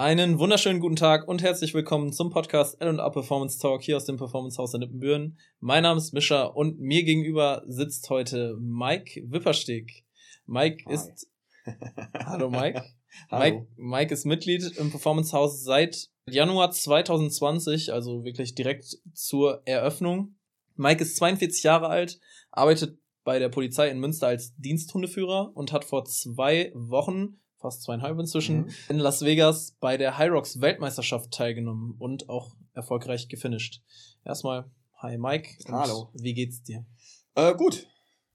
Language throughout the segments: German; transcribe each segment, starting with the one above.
Einen wunderschönen guten Tag und herzlich willkommen zum Podcast L&A Performance Talk hier aus dem Performance Haus in Nippenbüren. Mein Name ist Mischa und mir gegenüber sitzt heute Mike Wippersteg. Mike Hi. ist Hallo Mike. Hallo. Mike. Mike ist Mitglied im Performance Haus seit Januar 2020, also wirklich direkt zur Eröffnung. Mike ist 42 Jahre alt, arbeitet bei der Polizei in Münster als Diensthundeführer und hat vor zwei Wochen fast zweieinhalb inzwischen, mhm. in Las Vegas bei der Hyrox Weltmeisterschaft teilgenommen und auch erfolgreich gefinisht. Erstmal, hi Mike. Hallo. Wie geht's dir? Äh, gut.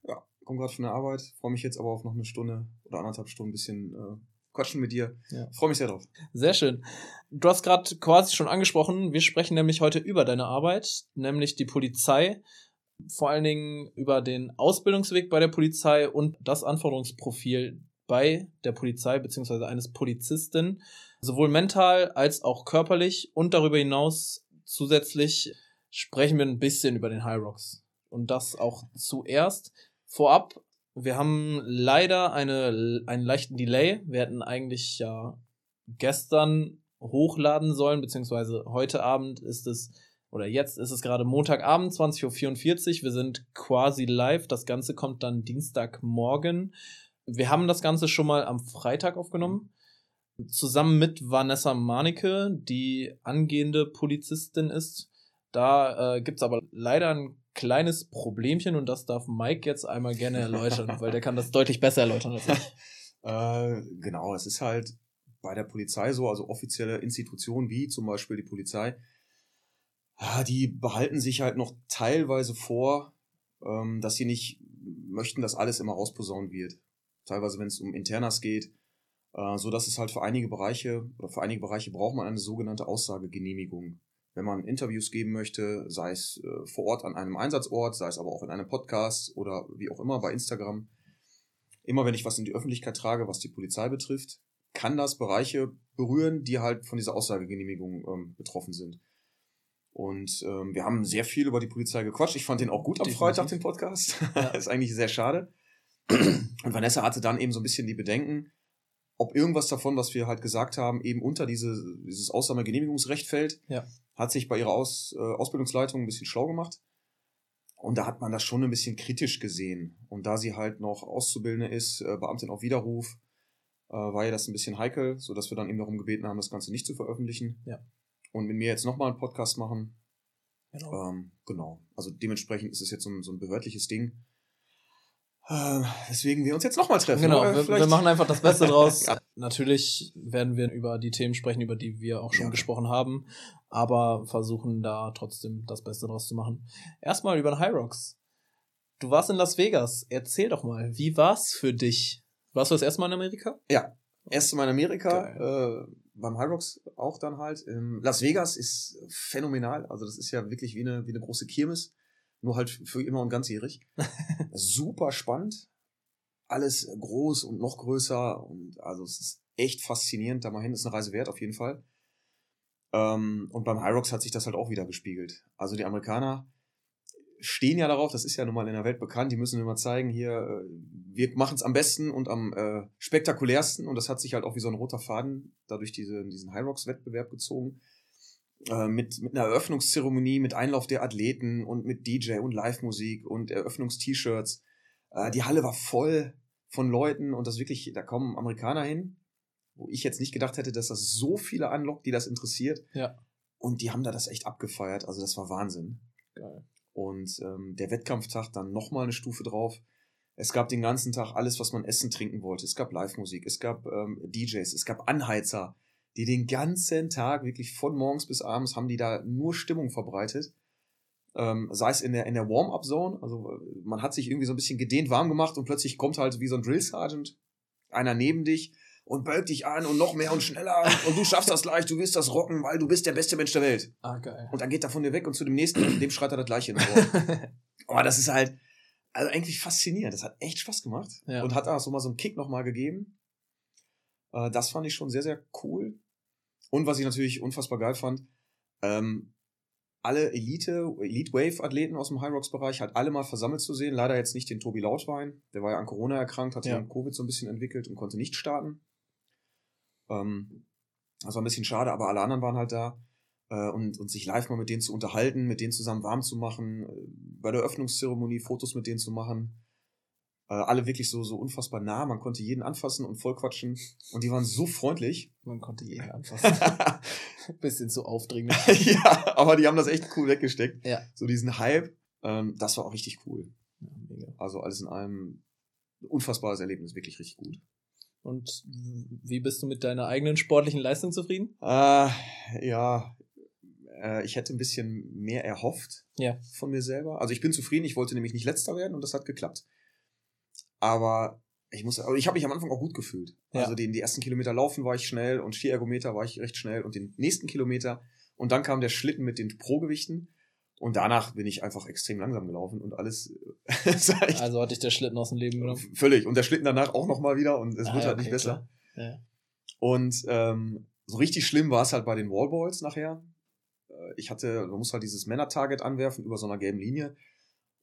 Ja, komm gerade von der Arbeit, freue mich jetzt aber auf noch eine Stunde oder anderthalb Stunden ein bisschen äh, quatschen mit dir. Ja. Freue mich sehr drauf. Sehr schön. Du hast gerade quasi schon angesprochen, wir sprechen nämlich heute über deine Arbeit, nämlich die Polizei. Vor allen Dingen über den Ausbildungsweg bei der Polizei und das Anforderungsprofil bei der Polizei beziehungsweise eines Polizisten, sowohl mental als auch körperlich und darüber hinaus zusätzlich sprechen wir ein bisschen über den High Rocks. Und das auch zuerst. Vorab, wir haben leider eine, einen leichten Delay. Wir hätten eigentlich ja gestern hochladen sollen, beziehungsweise heute Abend ist es, oder jetzt ist es gerade Montagabend, 20.44 Uhr. Wir sind quasi live. Das Ganze kommt dann Dienstagmorgen. Wir haben das Ganze schon mal am Freitag aufgenommen. Zusammen mit Vanessa Manike, die angehende Polizistin ist. Da äh, gibt es aber leider ein kleines Problemchen und das darf Mike jetzt einmal gerne erläutern, weil der kann das deutlich besser erläutern als ich. Äh, genau, es ist halt bei der Polizei so, also offizielle Institutionen wie zum Beispiel die Polizei, die behalten sich halt noch teilweise vor, ähm, dass sie nicht möchten, dass alles immer rausposaunt wird teilweise wenn es um Internas geht, äh, so dass es halt für einige Bereiche oder für einige Bereiche braucht man eine sogenannte Aussagegenehmigung. Wenn man Interviews geben möchte, sei es äh, vor Ort an einem Einsatzort, sei es aber auch in einem Podcast oder wie auch immer bei Instagram. Immer wenn ich was in die Öffentlichkeit trage, was die Polizei betrifft, kann das Bereiche berühren, die halt von dieser Aussagegenehmigung ähm, betroffen sind. Und ähm, wir haben sehr viel über die Polizei gequatscht. Ich fand den auch gut am Freitag, den Podcast. Ja. ist eigentlich sehr schade. Und Vanessa hatte dann eben so ein bisschen die Bedenken, ob irgendwas davon, was wir halt gesagt haben, eben unter diese, dieses Ausnahmegenehmigungsrecht fällt. Ja. Hat sich bei ihrer Aus, äh, Ausbildungsleitung ein bisschen schlau gemacht. Und da hat man das schon ein bisschen kritisch gesehen. Und da sie halt noch Auszubildende ist, äh, Beamtin auf Widerruf, äh, war ja das ein bisschen heikel, sodass wir dann eben darum gebeten haben, das Ganze nicht zu veröffentlichen. Ja. Und mit mir jetzt nochmal einen Podcast machen. Genau. Ähm, genau. Also dementsprechend ist es jetzt so ein, so ein behördliches Ding. Äh, deswegen wir uns jetzt nochmal treffen. Genau, wir, wir, machen einfach das Beste draus. ja. Natürlich werden wir über die Themen sprechen, über die wir auch schon ja. gesprochen haben, aber versuchen da trotzdem das Beste draus zu machen. Erstmal über den High Rocks. Du warst in Las Vegas. Erzähl doch mal, wie war's für dich? Warst du das erste Mal in Amerika? Ja, erste Mal in Amerika. Äh, beim High Rocks auch dann halt. Ähm, Las Vegas ist phänomenal. Also das ist ja wirklich wie eine, wie eine große Kirmes nur halt für immer und ganzjährig. Super spannend. Alles groß und noch größer und also es ist echt faszinierend. Da mal hin ist eine Reise wert auf jeden Fall. Ähm, und beim Hyrox hat sich das halt auch wieder gespiegelt. Also die Amerikaner stehen ja darauf, das ist ja nun mal in der Welt bekannt, die müssen immer zeigen, hier, äh, wir machen es am besten und am äh, spektakulärsten und das hat sich halt auch wie so ein roter Faden dadurch diese, diesen Hyrox-Wettbewerb gezogen. Äh, mit, mit einer Eröffnungszeremonie, mit Einlauf der Athleten und mit DJ und Live-Musik und Eröffnungst-T-Shirts. Äh, die Halle war voll von Leuten und das wirklich, da kommen Amerikaner hin, wo ich jetzt nicht gedacht hätte, dass das so viele anlockt, die das interessiert. Ja. Und die haben da das echt abgefeiert. Also das war Wahnsinn. Geil. Und ähm, der Wettkampftag dann nochmal eine Stufe drauf. Es gab den ganzen Tag alles, was man essen, trinken wollte. Es gab Live-Musik, es gab ähm, DJs, es gab Anheizer die den ganzen Tag, wirklich von morgens bis abends, haben die da nur Stimmung verbreitet. Ähm, sei es in der, in der Warm-Up-Zone, also äh, man hat sich irgendwie so ein bisschen gedehnt warm gemacht und plötzlich kommt halt wie so ein Drill-Sergeant einer neben dich und bölkt dich an und noch mehr und schneller und du schaffst das gleich, du wirst das rocken, weil du bist der beste Mensch der Welt. Ah, geil. Und dann geht er von dir weg und zu dem nächsten, dem schreit er das gleiche in oh, das ist halt, also eigentlich faszinierend. Das hat echt Spaß gemacht ja. und hat auch so mal so einen Kick nochmal gegeben. Äh, das fand ich schon sehr, sehr cool. Und was ich natürlich unfassbar geil fand, ähm, alle Elite, Elite Wave Athleten aus dem High Rocks Bereich halt alle mal versammelt zu sehen. Leider jetzt nicht den Tobi Lautwein. Der war ja an Corona erkrankt, hat sich ja. Covid so ein bisschen entwickelt und konnte nicht starten. Ähm, Das war ein bisschen schade, aber alle anderen waren halt da. Äh, und, und sich live mal mit denen zu unterhalten, mit denen zusammen warm zu machen, äh, bei der Öffnungszeremonie Fotos mit denen zu machen. Äh, alle wirklich so, so unfassbar nah. Man konnte jeden anfassen und vollquatschen. Und die waren so freundlich. Man konnte jeden anfassen. Bisschen zu aufdringlich. ja, aber die haben das echt cool weggesteckt. Ja. So diesen Hype. Ähm, das war auch richtig cool. Ja, mega. Also alles in allem unfassbares Erlebnis, wirklich richtig gut. Und wie bist du mit deiner eigenen sportlichen Leistung zufrieden? Äh, ja, äh, ich hätte ein bisschen mehr erhofft Ja. von mir selber. Also ich bin zufrieden, ich wollte nämlich nicht letzter werden und das hat geklappt. Aber ich muss, also ich habe mich am Anfang auch gut gefühlt. Ja. Also den, die ersten Kilometer laufen war ich schnell und vier Ergometer war ich recht schnell und den nächsten Kilometer und dann kam der Schlitten mit den Pro-Gewichten und danach bin ich einfach extrem langsam gelaufen und alles Also hatte ich der Schlitten aus dem Leben genommen. völlig und der Schlitten danach auch noch mal wieder und es Ah, wird ja, halt nicht okay, besser. klar. Ja. Und ähm, so richtig schlimm war es halt bei den Wallballs nachher. Äh, Ich hatte, man muss halt dieses Männer-Target anwerfen über so einer gelben Linie.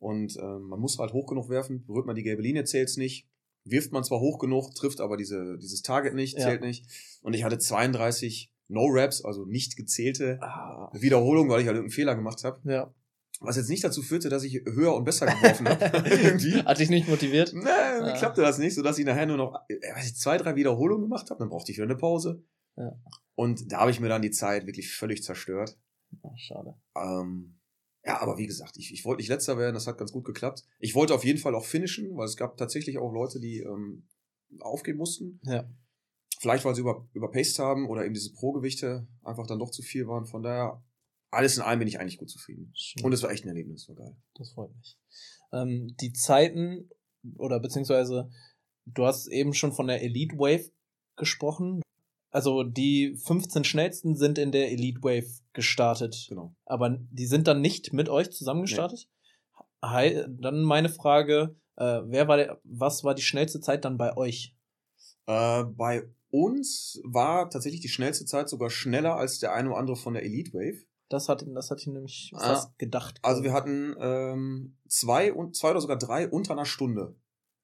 Und ähm, man muss halt hoch genug werfen, berührt man die gelbe Linie, zählt's nicht. Wirft man zwar hoch genug, trifft aber diese, dieses Target nicht, Ja. zählt nicht. Und ich hatte 32 No-Raps, also nicht gezählte Ah, Wiederholungen, weil ich halt irgendeinen Fehler gemacht habe. ja. Was jetzt nicht dazu führte, dass ich höher und besser geworfen habe. Hat dich nicht motiviert? Nee, irgendwie Ah. klappte das nicht, sodass ich nachher nur noch äh, weiß ich, zwei, drei Wiederholungen gemacht habe. Dann brauchte ich wieder eine Pause. Ja. Und da habe ich mir dann die Zeit wirklich völlig zerstört. Ah, schade. Ähm, ja, aber wie gesagt, ich, ich wollte nicht letzter werden, das hat ganz gut geklappt. Ich wollte auf jeden Fall auch finishen, weil es gab tatsächlich auch Leute, die ähm, aufgeben mussten. Ja. Vielleicht, weil sie über, überpaced haben oder eben diese Pro-Gewichte einfach dann doch zu viel waren. Von daher, alles in allem bin ich eigentlich gut zufrieden. Schön. Und es war echt ein Erlebnis, war geil. Das freut mich. Ähm, die Zeiten oder beziehungsweise du hast eben schon von der Elite Wave gesprochen. Also die 15 schnellsten sind in der Elite Wave gestartet. Genau. Aber die sind dann nicht mit euch zusammen gestartet? Hi, dann meine Frage, äh, wer war der, was war die schnellste Zeit dann bei euch? Äh, bei uns war tatsächlich die schnellste Zeit sogar schneller als der eine oder andere von der Elite Wave. Das hat, das hatte ich nämlich Ah. fast gedacht. Also wir hatten ähm, zwei und zwei oder sogar drei unter einer Stunde.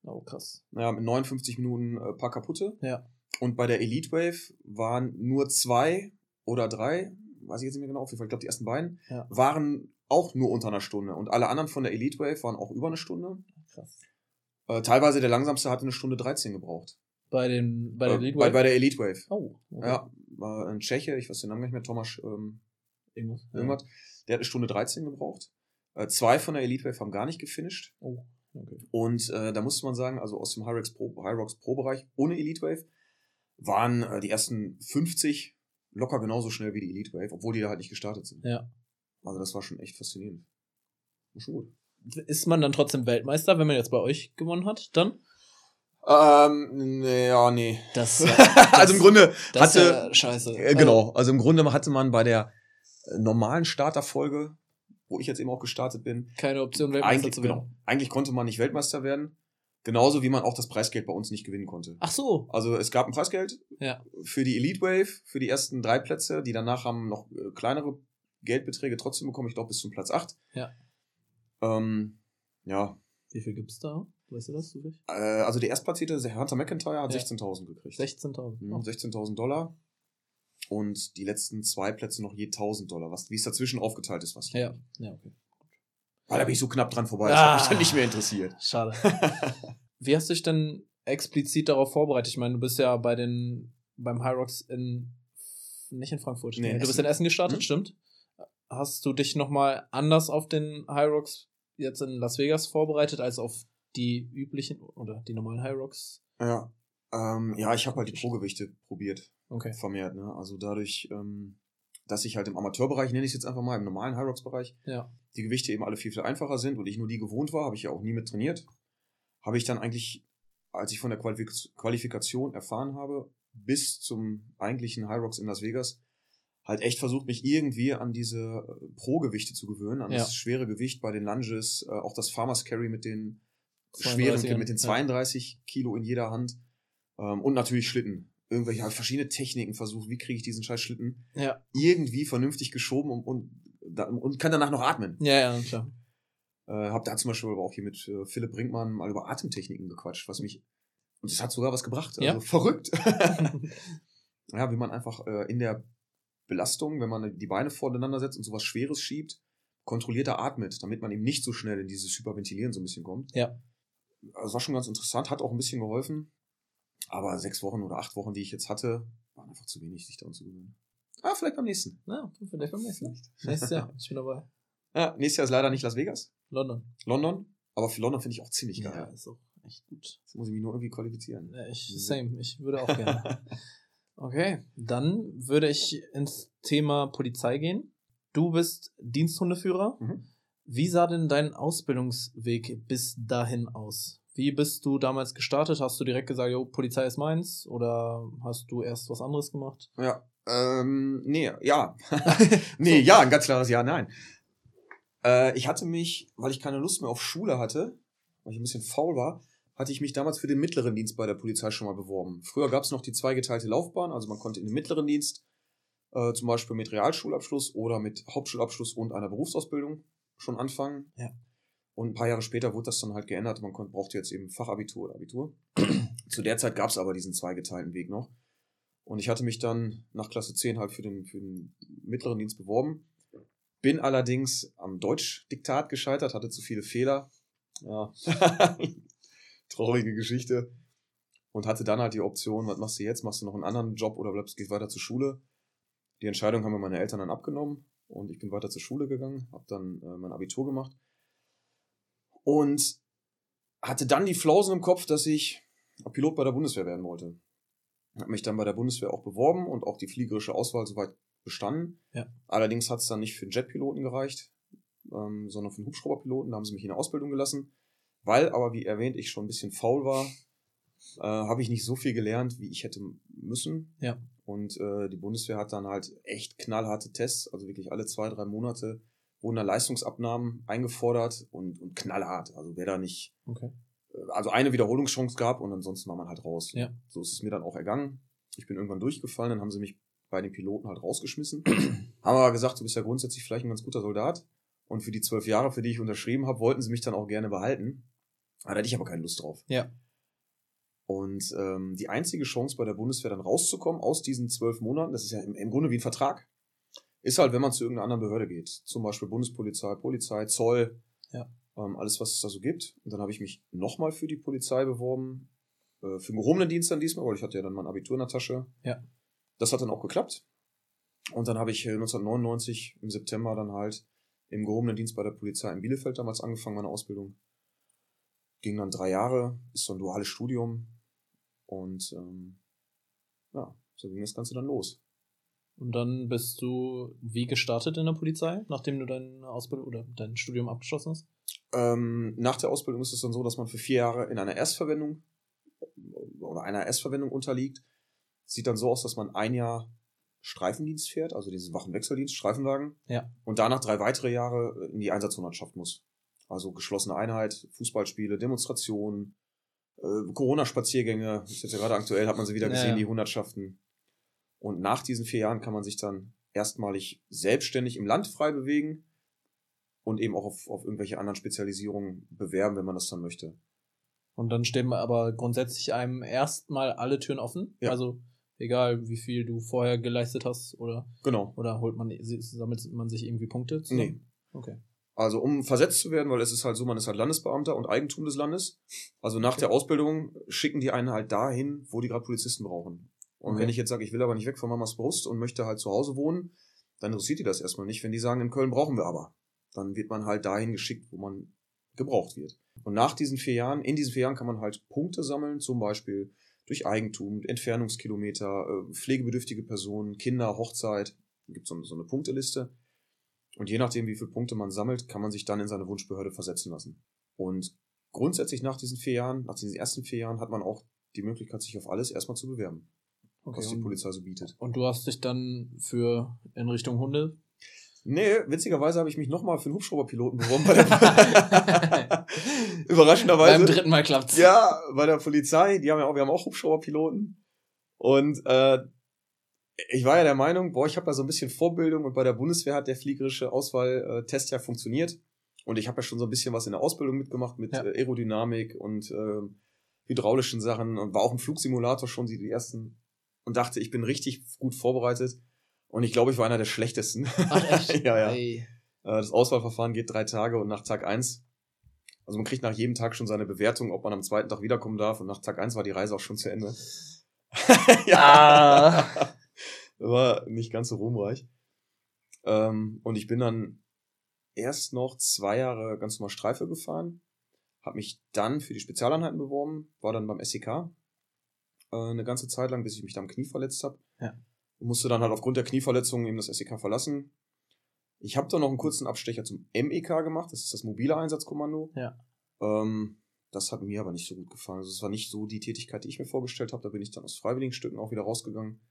Oh, krass. Naja, mit 59 Minuten äh, paar kaputte. Ja. Und bei der Elite Wave waren nur zwei oder drei, weiß ich jetzt nicht mehr genau, auf jeden Fall, ich glaube die ersten beiden, Ja. waren auch nur unter einer Stunde. Und alle anderen von der Elite Wave waren auch über eine Stunde. Krass. Äh, teilweise der langsamste hatte eine Stunde 13 gebraucht. Bei den, bei der Äh, Elite bei, Wave? bei der Elite Wave. oh, okay. Ja, war ein Tscheche, ich weiß den Namen nicht mehr, Thomas ähm, Irgendwas. irgendwas. Der hat eine Stunde 13 gebraucht. Äh, zwei von der Elite Wave haben gar nicht gefinisht. Oh, okay. Und äh, da musste man sagen, also aus dem Hyrox Pro, Hyrox Pro Bereich ohne Elite Wave waren äh, die ersten 50 locker genauso schnell wie die Elite Wave, obwohl die da halt nicht gestartet sind. Ja. Also das war schon echt faszinierend. War schon gut. Ist man dann trotzdem Weltmeister, wenn man jetzt bei euch gewonnen hat, dann? Ähm, nee, ja, nee. Das, also im Grunde das hatte, ja scheiße. äh, genau, also im Grunde hatte man bei der äh, normalen Starterfolge, wo ich jetzt eben auch gestartet bin, keine Option, Weltmeister zu werden. genau, eigentlich konnte man nicht Weltmeister werden. Genauso wie man auch das Preisgeld bei uns nicht gewinnen konnte. Ach so. Also es gab ein Preisgeld Ja. für die Elite Wave, für die ersten drei Plätze, die danach haben noch äh, kleinere Geldbeträge trotzdem bekommen, ich glaube bis zum Platz 8. Ja. Ähm, ja, Wie viel gibt's da? Weißt du das zufällig? äh, also der Erstplatzierte, der Hunter McIntyre, hat Ja. 16.000 gekriegt. 16.000. Mhm, Oh. 16.000 Dollar. Und die letzten zwei Plätze noch je 1.000 Dollar, was, wie es dazwischen aufgeteilt ist, was ich Ja, ja, okay. Weil da bin ich so knapp dran vorbei, das Ah. hat mich dann nicht mehr interessiert. Schade. Wie hast du dich denn explizit darauf vorbereitet? Ich meine, du bist ja bei den, beim High Rocks in, nicht in Frankfurt. Nee, du bist in Essen gestartet, Mhm. stimmt? Hast du dich nochmal anders auf den High Rocks jetzt in Las Vegas vorbereitet, als auf die üblichen oder die normalen High Rocks? Ja, ähm, ja ich habe halt die Pro-Gewichte probiert. Okay. vermehrt. Ne? Also dadurch, ähm, dass ich halt im Amateurbereich, nenne ich es jetzt einfach mal, im normalen High Rocks Bereich, Ja. die Gewichte eben alle viel, viel einfacher sind und ich nur die gewohnt war, habe ich ja auch nie mit trainiert, habe ich dann eigentlich, als ich von der Qualifik Qualifikation erfahren habe, bis zum eigentlichen High Rocks in Las Vegas, halt echt versucht, mich irgendwie an diese äh, Pro-Gewichte zu gewöhnen, an Ja. das schwere Gewicht bei den Lunges, äh, auch das Farmers Carry mit den schweren, 32ern, mit den ja. 32 Kilo in jeder Hand ähm, und natürlich Schlitten. Irgendwelche habe verschiedene Techniken versucht, wie kriege ich diesen scheiß Schlitten Ja. irgendwie vernünftig geschoben und, und, und kann danach noch atmen. Ja, ja, klar. Äh, hab da zum Beispiel aber auch hier mit äh, Philipp Brinkmann mal über Atemtechniken gequatscht, was mich und das hat sogar was gebracht. Also Ja? verrückt. ja, wie man einfach äh, in der Belastung, wenn man die Beine voreinander setzt und sowas Schweres schiebt, kontrollierter atmet, damit man eben nicht so schnell in dieses Hyperventilieren so ein bisschen kommt. Ja. Also war schon ganz interessant, hat auch ein bisschen geholfen. Aber sechs Wochen oder acht Wochen, die ich jetzt hatte, waren einfach zu wenig, sich daran zu gewöhnen. Ah, vielleicht beim nächsten. Ja, vielleicht beim nächsten. Nächstes Jahr, ich bin dabei. Ja, nächstes Jahr ist leider nicht Las Vegas. London. London. Aber für London finde ich auch ziemlich geil. Ja, ist auch echt gut. Jetzt muss ich mich nur irgendwie qualifizieren. Ja, ich, same. Ich würde auch gerne. okay, dann würde ich ins Thema Polizei gehen. Du bist Diensthundeführer. Mhm. Wie sah denn dein Ausbildungsweg bis dahin aus? Wie bist du damals gestartet? Hast du direkt gesagt, jo, Polizei ist meins? Oder hast du erst was anderes gemacht? Ja, ähm, nee, ja. nee, ja, ein ganz klares Ja, nein. Äh, ich hatte mich, weil ich keine Lust mehr auf Schule hatte, weil ich ein bisschen faul war, hatte ich mich damals für den mittleren Dienst bei der Polizei schon mal beworben. Früher gab es noch die zweigeteilte Laufbahn, also man konnte in den mittleren Dienst, äh, zum Beispiel mit Realschulabschluss oder mit Hauptschulabschluss und einer Berufsausbildung schon anfangen. Ja. Und ein paar Jahre später wurde das dann halt geändert. Man konnte, brauchte jetzt eben Fachabitur oder Abitur. Zu der Zeit gab es aber diesen zweigeteilten Weg noch. Und ich hatte mich dann nach Klasse 10 halt für den, für den mittleren Dienst beworben. Bin allerdings am Deutschdiktat gescheitert, hatte zu viele Fehler. Ja. Traurige Geschichte. Und hatte dann halt die Option, was machst du jetzt? Machst du noch einen anderen Job oder bleibst, gehst weiter zur Schule? Die Entscheidung haben mir meine Eltern dann abgenommen und ich bin weiter zur Schule gegangen, habe dann äh, mein Abitur gemacht und hatte dann die Flausen im Kopf, dass ich Pilot bei der Bundeswehr werden wollte. Habe mich dann bei der Bundeswehr auch beworben und auch die fliegerische Auswahl soweit bestanden. Ja. Allerdings hat es dann nicht für einen Jetpiloten gereicht, ähm, sondern für einen Hubschrauberpiloten. Da haben sie mich in der Ausbildung gelassen. Weil aber, wie erwähnt, ich schon ein bisschen faul war, äh, habe ich nicht so viel gelernt, wie ich hätte müssen. Ja. Und äh, die Bundeswehr hat dann halt echt knallharte Tests, also wirklich alle zwei, drei Monate wurden da Leistungsabnahmen eingefordert und, und knallhart. Also wer da nicht, Okay. äh, also eine Wiederholungschance gab und ansonsten war man halt raus. Ja. So ist es mir dann auch ergangen. Ich bin irgendwann durchgefallen, dann haben sie mich bei den Piloten halt rausgeschmissen. haben aber gesagt, du bist ja grundsätzlich vielleicht ein ganz guter Soldat. Und für die zwölf Jahre, für die ich unterschrieben habe, wollten sie mich dann auch gerne behalten. Da hatte ich aber keine Lust drauf. Ja. Und ähm, die einzige Chance bei der Bundeswehr dann rauszukommen aus diesen zwölf Monaten, das ist ja im, im Grunde wie ein Vertrag, ist halt, wenn man zu irgendeiner anderen Behörde geht. Zum Beispiel Bundespolizei, Polizei, Zoll, Ja. ähm, alles, was es da so gibt. Und dann habe ich mich nochmal für die Polizei beworben, äh, für den gehobenen Dienst dann diesmal, weil ich hatte ja dann mein Abitur in der Tasche. Ja. Das hat dann auch geklappt. Und dann habe ich äh, 1999 im September dann halt im gehobenen Dienst bei der Polizei in Bielefeld damals angefangen, meine Ausbildung. Ging dann drei Jahre, ist so ein duales Studium. Und ähm, ja, so ging das Ganze dann los. Und dann bist du wie gestartet in der Polizei, nachdem du deine Ausbildung oder dein Studium abgeschlossen hast? Ähm, nach der Ausbildung ist es dann so, dass man für vier Jahre in einer Erstverwendung oder einer Erstverwendung unterliegt. Sieht dann so aus, dass man ein Jahr Streifendienst fährt, also diesen Wachenwechseldienst, Streifenwagen. Ja. Und danach drei weitere Jahre in die Einsatzhundertschaft muss. Also geschlossene Einheit, Fußballspiele, Demonstrationen, äh, Corona-Spaziergänge. Ist jetzt ja gerade aktuell, hat man sie wieder Ja, gesehen, ja. die Hundertschaften. Und nach diesen vier Jahren kann man sich dann erstmalig selbstständig im Land frei bewegen und eben auch auf, auf irgendwelche anderen Spezialisierungen bewerben, wenn man das dann möchte. Und dann stehen aber grundsätzlich einem erstmal alle Türen offen. Ja. Also egal, wie viel du vorher geleistet hast oder Genau. oder holt man sammelt man sich irgendwie Punkte Nee. zusammen? Okay. Also um versetzt zu werden, weil es ist halt so, man ist halt Landesbeamter und Eigentum des Landes. Also nach der Ausbildung schicken die einen halt dahin, wo die gerade Polizisten brauchen. Und Okay. wenn ich jetzt sage, ich will aber nicht weg von Mamas Brust und möchte halt zu Hause wohnen, dann interessiert die das erstmal nicht. Wenn die sagen, in Köln brauchen wir aber, dann wird man halt dahin geschickt, wo man gebraucht wird. Und nach diesen vier Jahren, in diesen vier Jahren kann man halt Punkte sammeln, zum Beispiel durch Eigentum, Entfernungskilometer, äh, pflegebedürftige Personen, Kinder, Hochzeit. Da gibt so, so eine Punkteliste. Und je nachdem, wie viele Punkte man sammelt, kann man sich dann in seine Wunschbehörde versetzen lassen. Und grundsätzlich nach diesen vier Jahren, nach diesen ersten vier Jahren, hat man auch die Möglichkeit, sich auf alles erstmal zu bewerben, okay. was die Polizei so bietet. und du hast dich dann für in Richtung Hunde Nee, witzigerweise habe ich mich nochmal für einen Hubschrauberpiloten beworben. Bei der Überraschenderweise. beim dritten Mal klappt's. Ja, bei der Polizei, die haben ja auch, wir haben auch Hubschrauberpiloten. Und äh, ich war ja der Meinung, boah, ich habe ja so ein bisschen Vorbildung und bei der Bundeswehr hat der fliegerische Auswahltest ja funktioniert. Und ich habe ja schon so ein bisschen was in der Ausbildung mitgemacht mit Ja. äh, Aerodynamik und äh, hydraulischen Sachen und war auch im Flugsimulator schon die, die ersten und dachte, ich bin richtig gut vorbereitet. Und ich glaube, ich war einer der schlechtesten. Ach echt? ja, ja. Äh, das Auswahlverfahren geht drei Tage und nach Tag eins, also man kriegt nach jedem Tag schon seine Bewertung, ob man am zweiten Tag wiederkommen darf. Und nach Tag eins war die Reise auch schon zu Ende. ja. Ah. War nicht ganz so ruhmreich. Ähm, und ich bin dann erst noch zwei Jahre ganz normal Streife gefahren, habe mich dann für die Spezialeinheiten beworben, war dann beim SEK äh, eine ganze Zeit lang, bis ich mich da am Knie verletzt habe. Ja. Und musste dann halt aufgrund der Knieverletzung eben das SEK verlassen. Ich habe dann noch einen kurzen Abstecher zum MEK gemacht, das ist das mobile Einsatzkommando. Ja. Ähm, das hat mir aber nicht so gut gefallen. Also es war nicht so die Tätigkeit, die ich mir vorgestellt habe. Da bin ich dann aus Freiwilligenstücken auch wieder rausgegangen.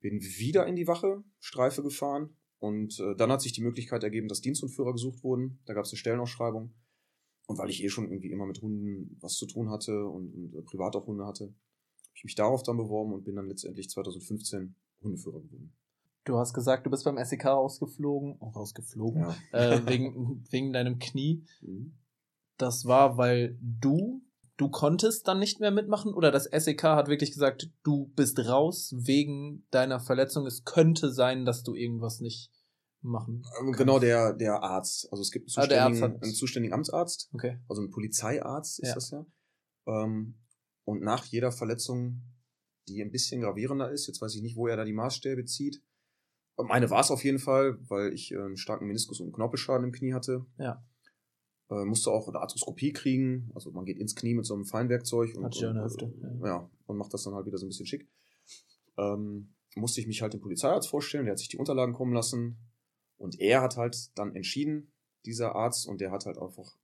Bin wieder in die Wache, Streife gefahren und äh, dann hat sich die Möglichkeit ergeben, dass Dienst und Führer gesucht wurden. Da gab es eine Stellenausschreibung. Und weil ich eh schon irgendwie immer mit Hunden was zu tun hatte und, und äh, privat auch Hunde hatte, habe ich mich darauf dann beworben und bin dann letztendlich 2015 Hundeführer geworden. Du hast gesagt, du bist beim SEK rausgeflogen, oh, rausgeflogen, ja. äh, wegen, wegen deinem Knie. Mhm. Das war, weil du, du konntest dann nicht mehr mitmachen oder das SEK hat wirklich gesagt, du bist raus wegen deiner Verletzung. Es könnte sein, dass du irgendwas nicht machen. Ähm, genau, der, der Arzt. Also es gibt einen ah, zuständigen, ah, einen zuständigen Amtsarzt, okay. also ein Polizeiarzt ist ja. das ja. Ähm, und nach jeder Verletzung, die ein bisschen gravierender ist, jetzt weiß ich nicht, wo er da die Maßstäbe zieht. Meine war es auf jeden Fall, weil ich äh, einen starken Meniskus- und Knorpelschaden im Knie hatte. Ja. Äh, musste auch eine Arthroskopie kriegen. Also man geht ins Knie mit so einem Feinwerkzeug und, Hat und, eine Hüfte. Ja. ja. und macht das dann halt wieder so ein bisschen schick. Ähm, musste ich mich halt dem Polizeiarzt vorstellen, der hat sich die Unterlagen kommen lassen, und er hat halt dann entschieden, dieser Arzt, und der hat halt einfach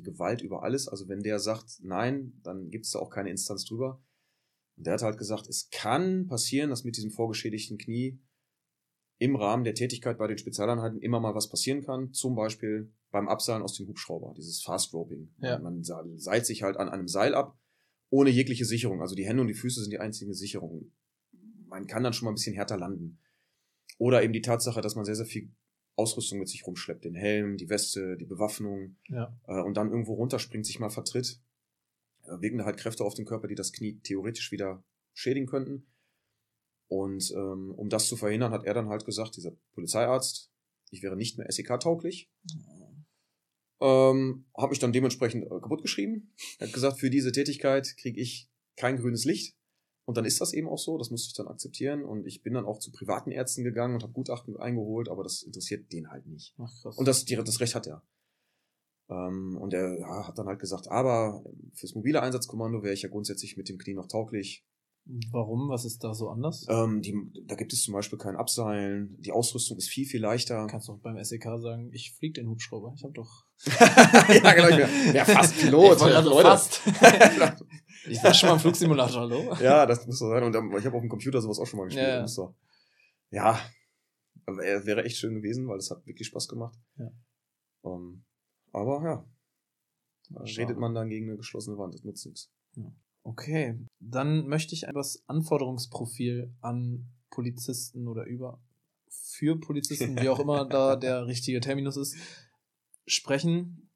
die Gewalt über alles. Also wenn der sagt nein, dann gibt es da auch keine Instanz drüber. Und der hat halt gesagt, es kann passieren, dass mit diesem vorgeschädigten Knie im Rahmen der Tätigkeit bei den Spezialeinheiten immer mal was passieren kann. Zum Beispiel beim Abseilen aus dem Hubschrauber, dieses Fast Roping. Ja. Man seilt sich halt an einem Seil ab, ohne jegliche Sicherung. Also die Hände und die Füße sind die einzige Sicherung. Man kann dann schon mal ein bisschen härter landen. Oder eben die Tatsache, dass man sehr, sehr viel Ausrüstung mit sich rumschleppt, den Helm, die Weste, die Bewaffnung ja. äh, und dann irgendwo runterspringt, sich mal vertritt, äh, wirken da halt Kräfte auf den Körper, die das Knie theoretisch wieder schädigen könnten. Und ähm, um das zu verhindern, hat er dann halt gesagt, dieser Polizeiarzt, ich wäre nicht mehr SEK-tauglich. Ähm, habe mich dann dementsprechend äh, kaputt geschrieben. Er hat gesagt, für diese Tätigkeit kriege ich kein grünes Licht. Und dann ist das eben auch so, das musste ich dann akzeptieren. Und ich bin dann auch zu privaten Ärzten gegangen und habe Gutachten eingeholt, aber das interessiert den halt nicht. Ach, krass. Und das, das Recht hat er. Ähm, und er ja, hat dann halt gesagt, aber fürs mobile Einsatzkommando wäre ich ja grundsätzlich mit dem Knie noch tauglich. Warum? Was ist da so anders? Ähm, die, da gibt es zum Beispiel kein Abseilen. Die Ausrüstung ist viel, viel leichter. Kannst du auch beim SEK sagen, ich fliege den Hubschrauber. Ich habe doch. ja, genau. Ich wär fast Pilot. Ich also fast. ich war schon mal im Flugsimulator, hallo? Ja, das muss so sein. Und ich habe auf dem Computer sowas auch schon mal gespielt. Ja, ja. So. ja wäre echt schön gewesen, weil es hat wirklich Spaß gemacht. Ja. Um, aber ja, da redet man dann gegen eine geschlossene Wand. Das nutzt nichts. Ja. Okay, dann möchte ich etwas Anforderungsprofil an Polizisten oder über für Polizisten, wie auch immer da der richtige Terminus ist, sprechen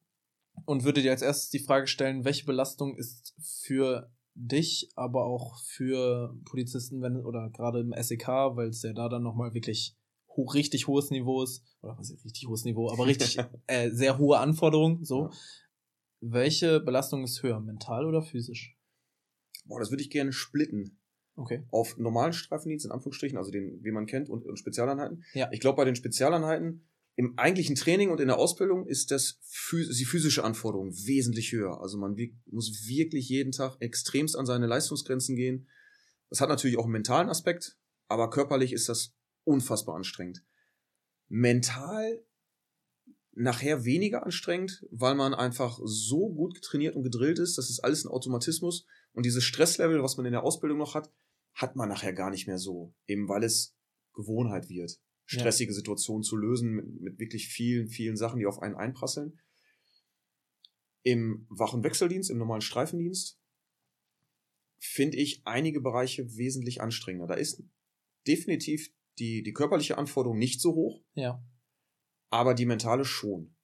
und würde dir als erstes die Frage stellen, welche Belastung ist für dich, aber auch für Polizisten, wenn oder gerade im SEK, weil es ja da dann nochmal wirklich ho richtig hohes Niveau ist, oder was ist richtig hohes Niveau, aber richtig äh, sehr hohe Anforderungen, so. Ja. Welche Belastung ist höher, mental oder physisch? Boah, das würde ich gerne splitten. Okay. Auf normalen Streifendienst, in Anführungsstrichen, also den, wie man kennt, und, und Spezialeinheiten. Ja. Ich glaube, bei den Spezialeinheiten, im eigentlichen Training und in der Ausbildung ist das die physische Anforderung wesentlich höher. Also man muss wirklich jeden Tag extremst an seine Leistungsgrenzen gehen. Das hat natürlich auch einen mentalen Aspekt, aber körperlich ist das unfassbar anstrengend. Mental nachher weniger anstrengend, weil man einfach so gut trainiert und gedrillt ist, das ist alles ein Automatismus und dieses Stresslevel, was man in der Ausbildung noch hat, hat man nachher gar nicht mehr so, eben weil es Gewohnheit wird, stressige ja. Situationen zu lösen mit, mit wirklich vielen, vielen Sachen, die auf einen einprasseln. Im Wach- und Wechseldienst, im normalen Streifendienst, finde ich einige Bereiche wesentlich anstrengender. Da ist definitiv die, die körperliche Anforderung nicht so hoch. Ja aber die mentale schon.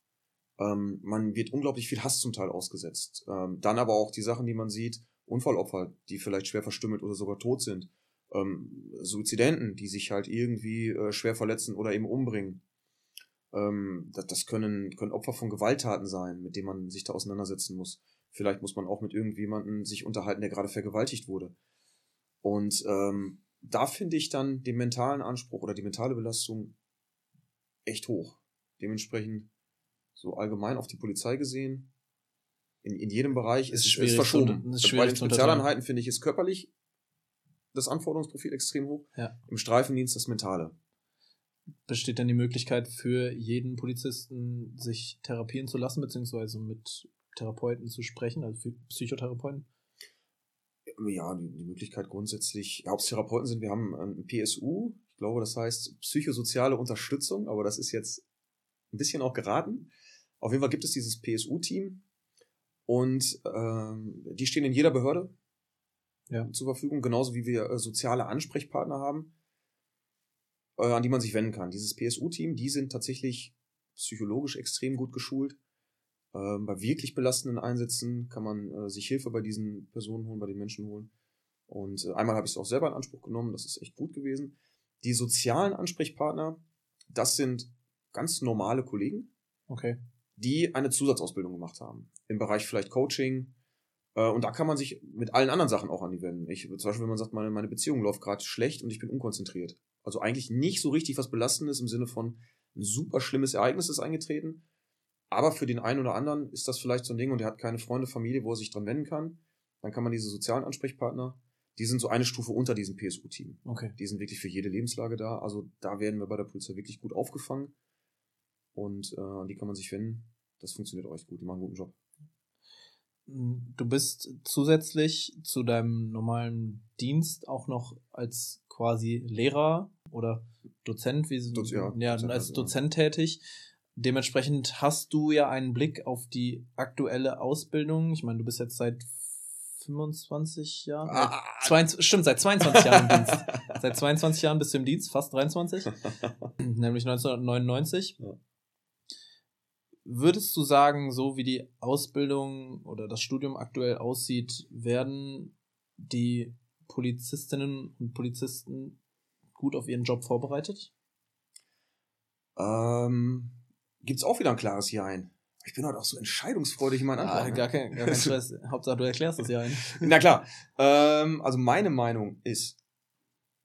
Ähm, man wird unglaublich viel Hass zum Teil ausgesetzt. Ähm, dann aber auch die Sachen, die man sieht, Unfallopfer, die vielleicht schwer verstümmelt oder sogar tot sind. Ähm, Suizidenten, die sich halt irgendwie äh, schwer verletzen oder eben umbringen. Ähm, das, das können, können Opfer von Gewalttaten sein, mit denen man sich da auseinandersetzen muss. Vielleicht muss man auch mit irgendjemandem sich unterhalten, der gerade vergewaltigt wurde. Und ähm, da finde ich dann den mentalen Anspruch oder die mentale Belastung echt hoch. Dementsprechend so allgemein auf die Polizei gesehen, in, in jedem Bereich ist, ist, ist verschoben. Ist Bei den Spezialeinheiten finde ich es körperlich das Anforderungsprofil extrem hoch. Ja. Im Streifendienst das Mentale. Besteht dann die Möglichkeit für jeden Polizisten, sich therapieren zu lassen, beziehungsweise mit Therapeuten zu sprechen, also für Psychotherapeuten? Ja, die, die Möglichkeit grundsätzlich, ja, ob es Therapeuten sind, wir haben ein PSU, ich glaube, das heißt psychosoziale Unterstützung, aber das ist jetzt ein bisschen auch geraten. Auf jeden Fall gibt es dieses PSU-Team und ähm, die stehen in jeder Behörde ja. zur Verfügung, genauso wie wir äh, soziale Ansprechpartner haben, äh, an die man sich wenden kann. Dieses PSU-Team, die sind tatsächlich psychologisch extrem gut geschult. Ähm, bei wirklich belastenden Einsätzen kann man äh, sich Hilfe bei diesen Personen holen, bei den Menschen holen. Und äh, einmal habe ich es auch selber in Anspruch genommen, das ist echt gut gewesen. Die sozialen Ansprechpartner, das sind ganz normale Kollegen, okay. die eine Zusatzausbildung gemacht haben. Im Bereich vielleicht Coaching. Äh, und da kann man sich mit allen anderen Sachen auch an die wenden. Ich, zum Beispiel, wenn man sagt, meine, meine Beziehung läuft gerade schlecht und ich bin unkonzentriert. Also eigentlich nicht so richtig was Belastendes im Sinne von ein super schlimmes Ereignis ist eingetreten. Aber für den einen oder anderen ist das vielleicht so ein Ding und er hat keine Freunde, Familie, wo er sich dran wenden kann. Dann kann man diese sozialen Ansprechpartner, die sind so eine Stufe unter diesem PSU-Team. Okay. Die sind wirklich für jede Lebenslage da. Also da werden wir bei der Polizei wirklich gut aufgefangen. Und äh, an die kann man sich wenden. Das funktioniert auch echt gut. Die machen einen guten Job. Du bist zusätzlich zu deinem normalen Dienst auch noch als quasi Lehrer oder Dozent, wie Doz, ja, ja, Dozent, als Dozent ja. tätig. Dementsprechend hast du ja einen Blick auf die aktuelle Ausbildung. Ich meine, du bist jetzt seit 25 Jahren. Ah, 22, ah, stimmt, seit 22 Jahren im Dienst. Seit 22 Jahren bist du im Dienst, fast 23. nämlich 1999. Ja. Würdest du sagen, so wie die Ausbildung oder das Studium aktuell aussieht, werden die Polizistinnen und Polizisten gut auf ihren Job vorbereitet? Ähm, gibt's auch wieder ein klares Ja ein. Ich bin halt auch so entscheidungsfreudig in meinen Antworten. Ah, gar, kein, gar kein Stress. Hauptsache, du erklärst das Ja ein. Na klar. Ähm, also meine Meinung ist,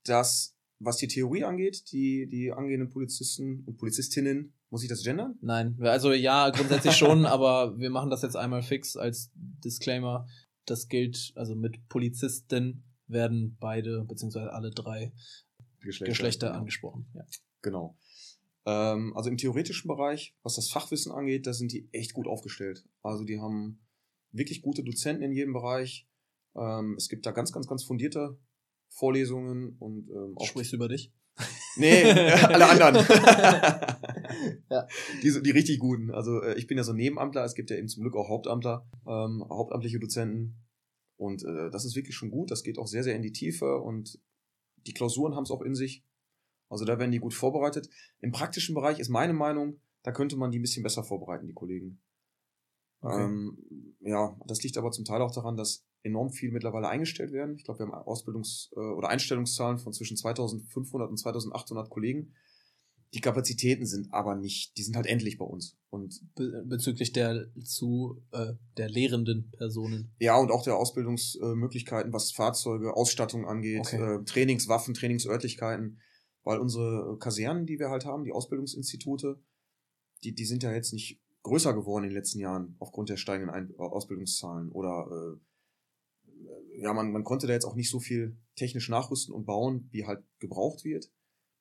dass was die Theorie angeht, die, die angehenden Polizisten und Polizistinnen muss ich das gendern? Nein, also ja, grundsätzlich schon, aber wir machen das jetzt einmal fix als Disclaimer. Das gilt, also mit Polizisten werden beide, beziehungsweise alle drei Geschlechter, Geschlechter genau. angesprochen. Ja. Genau. Ähm, also im theoretischen Bereich, was das Fachwissen angeht, da sind die echt gut aufgestellt. Also die haben wirklich gute Dozenten in jedem Bereich. Ähm, es gibt da ganz, ganz, ganz fundierte Vorlesungen und ähm, auch. Sprichst du über dich? Nee, alle anderen. ja. die, die richtig guten. Also äh, ich bin ja so Nebenamtler, es gibt ja eben zum Glück auch Hauptamtler, ähm, hauptamtliche Dozenten. Und äh, das ist wirklich schon gut. Das geht auch sehr, sehr in die Tiefe und die Klausuren haben es auch in sich. Also da werden die gut vorbereitet. Im praktischen Bereich ist meine Meinung, da könnte man die ein bisschen besser vorbereiten, die Kollegen. Okay. Ähm, ja, das liegt aber zum Teil auch daran, dass enorm viel mittlerweile eingestellt werden. Ich glaube, wir haben Ausbildungs- äh, oder Einstellungszahlen von zwischen 2500 und 2800 Kollegen. Die Kapazitäten sind aber nicht, die sind halt endlich bei uns. Und Be bezüglich der zu äh, der lehrenden Personen. Ja, und auch der Ausbildungsmöglichkeiten, was Fahrzeuge, Ausstattung angeht, okay. äh, Trainingswaffen, Trainingsörtlichkeiten, weil unsere Kasernen, die wir halt haben, die Ausbildungsinstitute, die, die sind ja jetzt nicht größer geworden in den letzten Jahren aufgrund der steigenden Ein Ausbildungszahlen oder äh, ja, man, man konnte da jetzt auch nicht so viel technisch nachrüsten und bauen, wie halt gebraucht wird,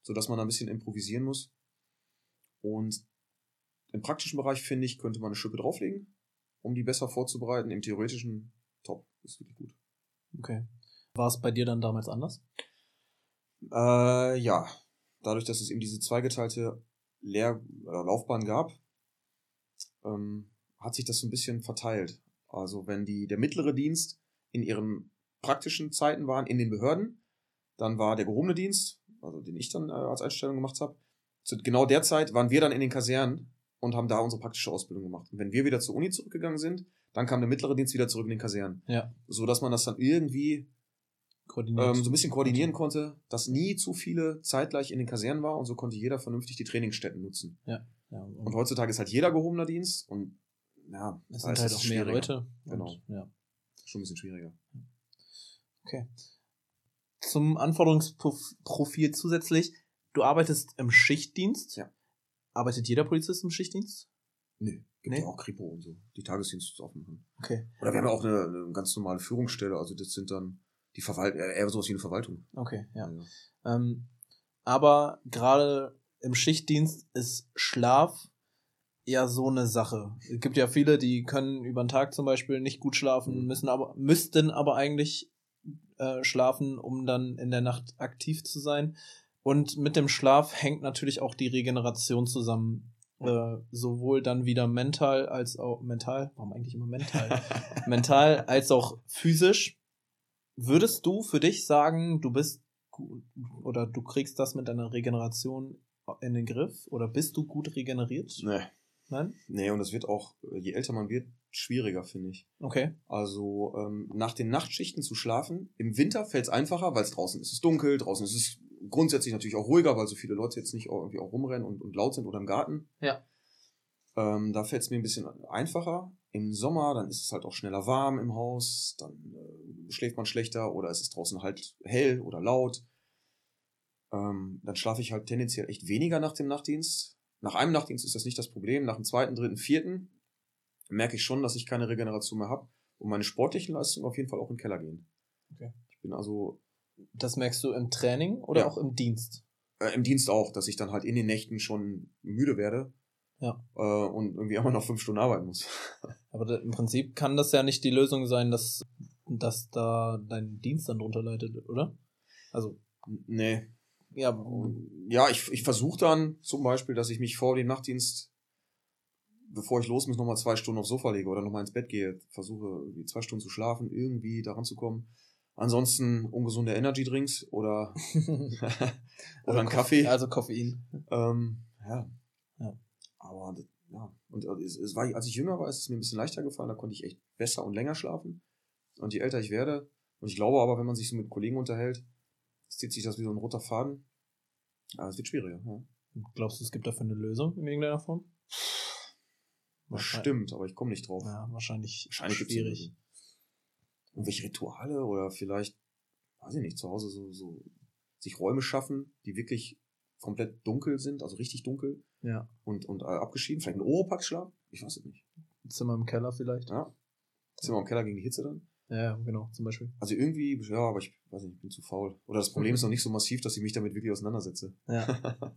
so dass man da ein bisschen improvisieren muss. Und im praktischen Bereich, finde ich, könnte man eine Schippe drauflegen, um die besser vorzubereiten. Im theoretischen, top, ist wirklich gut. Okay. War es bei dir dann damals anders? Äh, ja. Dadurch, dass es eben diese zweigeteilte Lehr Laufbahn gab, ähm, hat sich das so ein bisschen verteilt. Also wenn die, der mittlere Dienst in ihren praktischen Zeiten waren in den Behörden. Dann war der gehobene Dienst, also den ich dann äh, als Einstellung gemacht habe. Zu genau der Zeit waren wir dann in den Kasernen und haben da unsere praktische Ausbildung gemacht. Und wenn wir wieder zur Uni zurückgegangen sind, dann kam der mittlere Dienst wieder zurück in den Kasernen. Ja. So dass man das dann irgendwie ähm, so ein bisschen koordinieren konnte, dass nie zu viele zeitgleich in den Kasernen war und so konnte jeder vernünftig die Trainingsstätten nutzen. Ja. ja und, und heutzutage ist halt jeder gehobener Dienst und ja, es sind halt auch mehr Leute. Genau. Und, ja. Schon ein bisschen schwieriger. Okay. Zum Anforderungsprofil zusätzlich, du arbeitest im Schichtdienst. Ja. Arbeitet jeder Polizist im Schichtdienst? Nee, gibt nee? ja auch Kripo und so, die Tagesdienste offen haben. Okay. Oder wir haben ja auch eine, eine, ganz normale Führungsstelle, also das sind dann die Verwaltung, eher sowas wie eine Verwaltung. Okay, ja. ja. Ähm, aber gerade im Schichtdienst ist Schlaf ja so eine Sache. Es gibt ja viele, die können über den Tag zum Beispiel nicht gut schlafen, mhm. müssen aber, müssten aber eigentlich äh, schlafen, um dann in der Nacht aktiv zu sein. Und mit dem Schlaf hängt natürlich auch die Regeneration zusammen. Äh, sowohl dann wieder mental als auch mental, warum eigentlich immer mental? mental als auch physisch. Würdest du für dich sagen, du bist gut oder du kriegst das mit deiner Regeneration in den Griff oder bist du gut regeneriert? Nee. Nein? Nee, und es wird auch, je älter man wird, schwieriger, finde ich. Okay. Also ähm, nach den Nachtschichten zu schlafen, im Winter fällt es einfacher, weil es draußen ist es dunkel, draußen ist es grundsätzlich natürlich auch ruhiger, weil so viele Leute jetzt nicht irgendwie auch rumrennen und, und laut sind oder im Garten. Ja. Ähm, da fällt es mir ein bisschen einfacher. Im Sommer, dann ist es halt auch schneller warm im Haus, dann äh, schläft man schlechter oder es ist draußen halt hell oder laut. Ähm, dann schlafe ich halt tendenziell echt weniger nach dem Nachtdienst. Nach einem Nachtdienst ist das nicht das Problem. Nach dem zweiten, dritten, vierten merke ich schon, dass ich keine Regeneration mehr habe und meine sportlichen Leistungen auf jeden Fall auch in den Keller gehen. Okay. Ich bin also. Das merkst du im Training oder ja. auch im Dienst? Äh, Im Dienst auch, dass ich dann halt in den Nächten schon müde werde. Ja. Äh, und irgendwie auch noch fünf Stunden arbeiten muss. Aber da, im Prinzip kann das ja nicht die Lösung sein, dass, dass da dein Dienst dann drunter leidet, oder? Also. Nee. Ja, ja ich, ich versuche dann zum Beispiel, dass ich mich vor dem Nachtdienst bevor ich los muss, nochmal zwei Stunden aufs Sofa lege oder nochmal ins Bett gehe, versuche zwei Stunden zu schlafen, irgendwie daran zu kommen. Ansonsten ungesunde Energy Drinks oder, oder also ein Kaffee. Also Koffein. Ähm, ja. ja. Aber ja, und äh, es, es war, als ich jünger war, ist es mir ein bisschen leichter gefallen, da konnte ich echt besser und länger schlafen. Und je älter ich werde, und ich glaube aber, wenn man sich so mit Kollegen unterhält, zieht sich das wie so ein roter Faden. Aber es wird schwieriger. Ja. Glaubst du, es gibt dafür eine Lösung in irgendeiner Form? Stimmt, aber ich komme nicht drauf. Ja, wahrscheinlich, wahrscheinlich schwierig. Irgendwelche Rituale oder vielleicht, weiß ich nicht, zu Hause so, so sich Räume schaffen, die wirklich komplett dunkel sind, also richtig dunkel. Ja. Und, und äh, abgeschieden. Vielleicht ein Oropax-Schlaf? Ich weiß es nicht. Zimmer im Keller vielleicht. Ja. Zimmer im Keller gegen die Hitze dann? Ja, genau, zum Beispiel. Also irgendwie, ja, aber ich weiß nicht, ich bin zu faul. Oder das Problem ist noch nicht so massiv, dass ich mich damit wirklich auseinandersetze. Ja.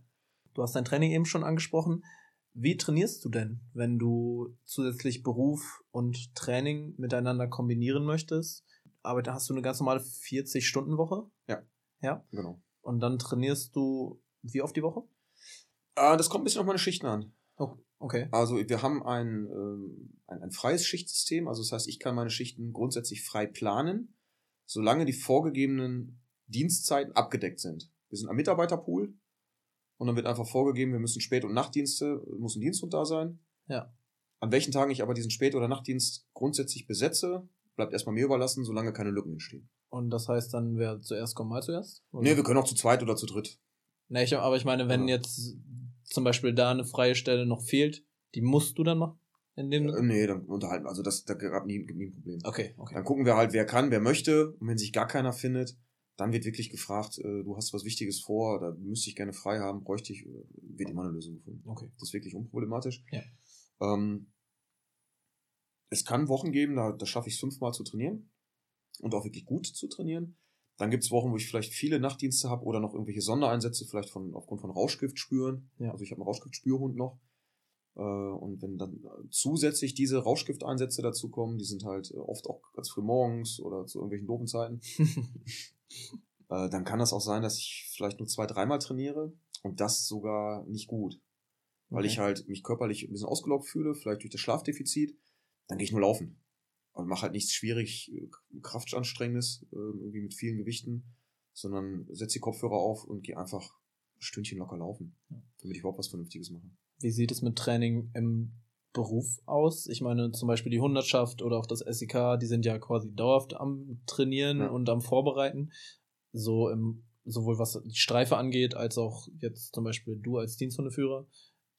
du hast dein Training eben schon angesprochen. Wie trainierst du denn, wenn du zusätzlich Beruf und Training miteinander kombinieren möchtest? Aber da hast du eine ganz normale 40-Stunden-Woche? Ja. Ja? Genau. Und dann trainierst du wie oft die Woche? Äh, das kommt ein bisschen auf meine Schichten an. Oh, okay. Also wir haben ein, äh, ein, ein freies Schichtsystem. Also das heißt, ich kann meine Schichten grundsätzlich frei planen, solange die vorgegebenen Dienstzeiten abgedeckt sind. Wir sind am Mitarbeiterpool und dann wird einfach vorgegeben, wir müssen Spät- und Nachtdienste, muss ein Diensthund da sein. Ja. An welchen Tagen ich aber diesen Spät- oder Nachtdienst grundsätzlich besetze, bleibt erstmal mir überlassen, solange keine Lücken entstehen. Und das heißt dann, wer zuerst kommt, mal zuerst? Oder? Nee, wir können auch zu zweit oder zu dritt. Nee, ich, aber ich meine, wenn ja. jetzt zum Beispiel da eine freie Stelle noch fehlt, die musst du dann machen? In dem äh, nee, dann unterhalten. Also das da gab nie, nie ein Problem. Okay, okay. Dann gucken wir halt, wer kann, wer möchte. Und wenn sich gar keiner findet, dann wird wirklich gefragt, äh, du hast was Wichtiges vor, da müsste ich gerne frei haben, bräuchte ich, äh, wird immer eine Lösung gefunden. Okay. Das ist wirklich unproblematisch. Ja. Ähm, es kann Wochen geben, da, da schaffe ich es fünfmal zu trainieren und auch wirklich gut zu trainieren. Dann gibt es Wochen, wo ich vielleicht viele Nachtdienste habe oder noch irgendwelche Sondereinsätze, vielleicht von aufgrund von Rauschgift spüren. Ja. Also ich habe einen Rauschgiftspürhund noch. Äh, und wenn dann zusätzlich diese Rauschgifteinsätze dazu kommen, die sind halt oft auch ganz früh morgens oder zu irgendwelchen doofen Zeiten. äh, dann kann das auch sein, dass ich vielleicht nur zwei, dreimal trainiere und das sogar nicht gut. Weil okay. ich halt mich körperlich ein bisschen ausgelaugt fühle, vielleicht durch das Schlafdefizit, dann gehe ich nur laufen. Und mache halt nichts schwierig, äh, Kraftanstrengendes, äh, irgendwie mit vielen Gewichten, sondern setze die Kopfhörer auf und gehe einfach ein Stündchen locker laufen, damit ich überhaupt was Vernünftiges mache. Wie sieht es mit Training im Beruf aus? Ich meine, zum Beispiel die Hundertschaft oder auch das SEK, die sind ja quasi dauerhaft am Trainieren ja. und am Vorbereiten. So im, sowohl was die Streife angeht, als auch jetzt zum Beispiel du als Diensthundeführer.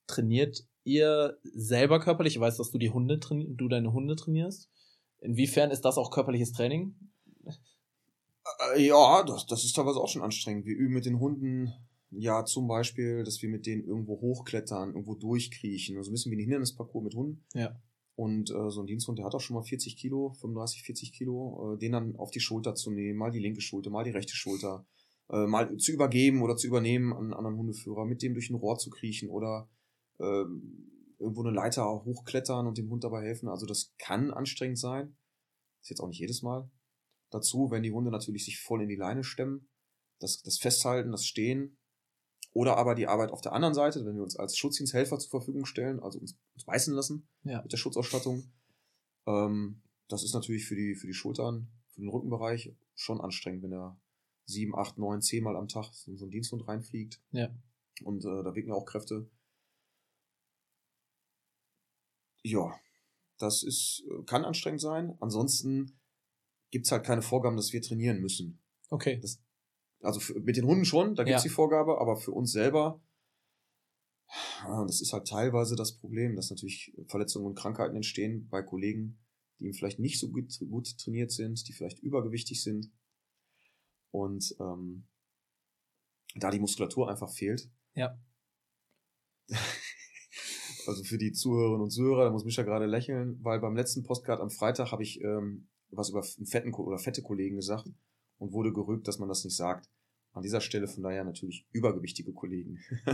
Trainiert ihr selber körperlich? Ich weiß, dass du die Hunde du deine Hunde trainierst. Inwiefern ist das auch körperliches Training? Äh, ja, das, das ist teilweise auch schon anstrengend. Wir üben mit den Hunden ja zum Beispiel, dass wir mit denen irgendwo hochklettern, irgendwo durchkriechen. Also ein bisschen wie ein Hindernisparcours mit Hunden. Ja. Und äh, so ein Diensthund, der hat auch schon mal 40 Kilo, 35, 40 Kilo, äh, den dann auf die Schulter zu nehmen, mal die linke Schulter, mal die rechte Schulter, äh, mal zu übergeben oder zu übernehmen an einen anderen Hundeführer, mit dem durch ein Rohr zu kriechen oder äh, irgendwo eine Leiter hochklettern und dem Hund dabei helfen. Also das kann anstrengend sein. Ist jetzt auch nicht jedes Mal. Dazu, wenn die Hunde natürlich sich voll in die Leine stemmen, das, das Festhalten, das Stehen, oder aber die Arbeit auf der anderen Seite, wenn wir uns als Schutzdiensthelfer zur Verfügung stellen, also uns, uns beißen lassen ja. mit der Schutzausstattung. Ähm, das ist natürlich für die, für die Schultern, für den Rückenbereich schon anstrengend, wenn er sieben, acht, neun, zehn Mal am Tag in so ein Diensthund reinfliegt. Ja. Und äh, da wirken auch Kräfte. Ja, das ist, äh, kann anstrengend sein. Ansonsten gibt's halt keine Vorgaben, dass wir trainieren müssen. Okay. Das also für, mit den Hunden schon, da gibt's ja. die Vorgabe, aber für uns selber, das ist halt teilweise das Problem, dass natürlich Verletzungen und Krankheiten entstehen bei Kollegen, die eben vielleicht nicht so gut, gut trainiert sind, die vielleicht übergewichtig sind. Und ähm, da die Muskulatur einfach fehlt. Ja. also für die Zuhörerinnen und Zuhörer, da muss Micha gerade lächeln, weil beim letzten Postcard am Freitag habe ich ähm, was über einen fetten oder fette Kollegen gesagt und wurde gerügt, dass man das nicht sagt. An dieser Stelle von daher natürlich übergewichtige Kollegen.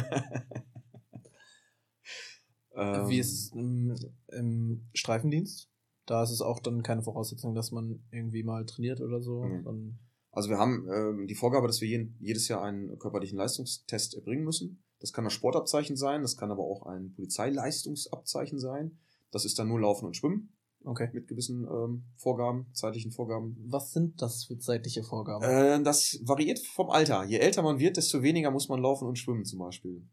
ähm, Wie ist es im, im, Streifendienst? Da ist es auch dann keine Voraussetzung, dass man irgendwie mal trainiert oder so. Mhm. Also wir haben ähm, die Vorgabe, dass wir jeden, jedes Jahr einen körperlichen Leistungstest erbringen müssen. Das kann ein Sportabzeichen sein, das kann aber auch ein Polizeileistungsabzeichen sein. Das ist dann nur Laufen und Schwimmen. Okay. Mit gewissen ähm, Vorgaben, zeitlichen Vorgaben. Was sind das für zeitliche Vorgaben? Äh, das variiert vom Alter. Je älter man wird, desto weniger muss man laufen und schwimmen zum Beispiel.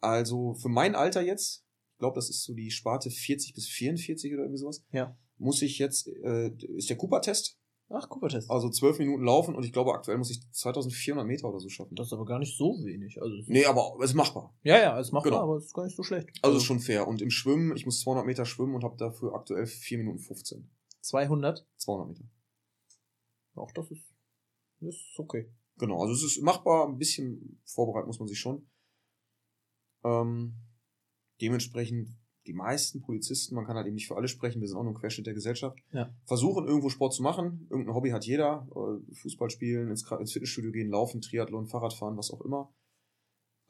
Also für mein Alter jetzt, ich glaube, das ist so die Sparte 40 bis 44 oder irgendwie sowas. Ja. Muss ich jetzt, äh, ist der Cooper-Test. Ach, Cooper-Test. Also zwölf Minuten laufen und ich glaube, aktuell muss ich 2400 Meter oder so schaffen. Das ist aber gar nicht so wenig. Also nee, aber es ist machbar. Ja, ja, es ist machbar, genau. aber es ist gar nicht so schlecht. Also, also schon fair. Und im Schwimmen, ich muss 200 Meter schwimmen und habe dafür aktuell 4 Minuten 15. 200? 200 Meter. Auch das ist, das ist okay. Genau, also es ist machbar. Ein bisschen vorbereiten muss man sich schon. Ähm, dementsprechend die meisten Polizisten, man kann halt eben nicht für alle sprechen, wir sind auch nur ein Querschnitt der Gesellschaft, ja. versuchen irgendwo Sport zu machen. Irgendein Hobby hat jeder. Äh, Fußball spielen, ins, ins Fitnessstudio gehen, laufen, Triathlon, Fahrradfahren, was auch immer.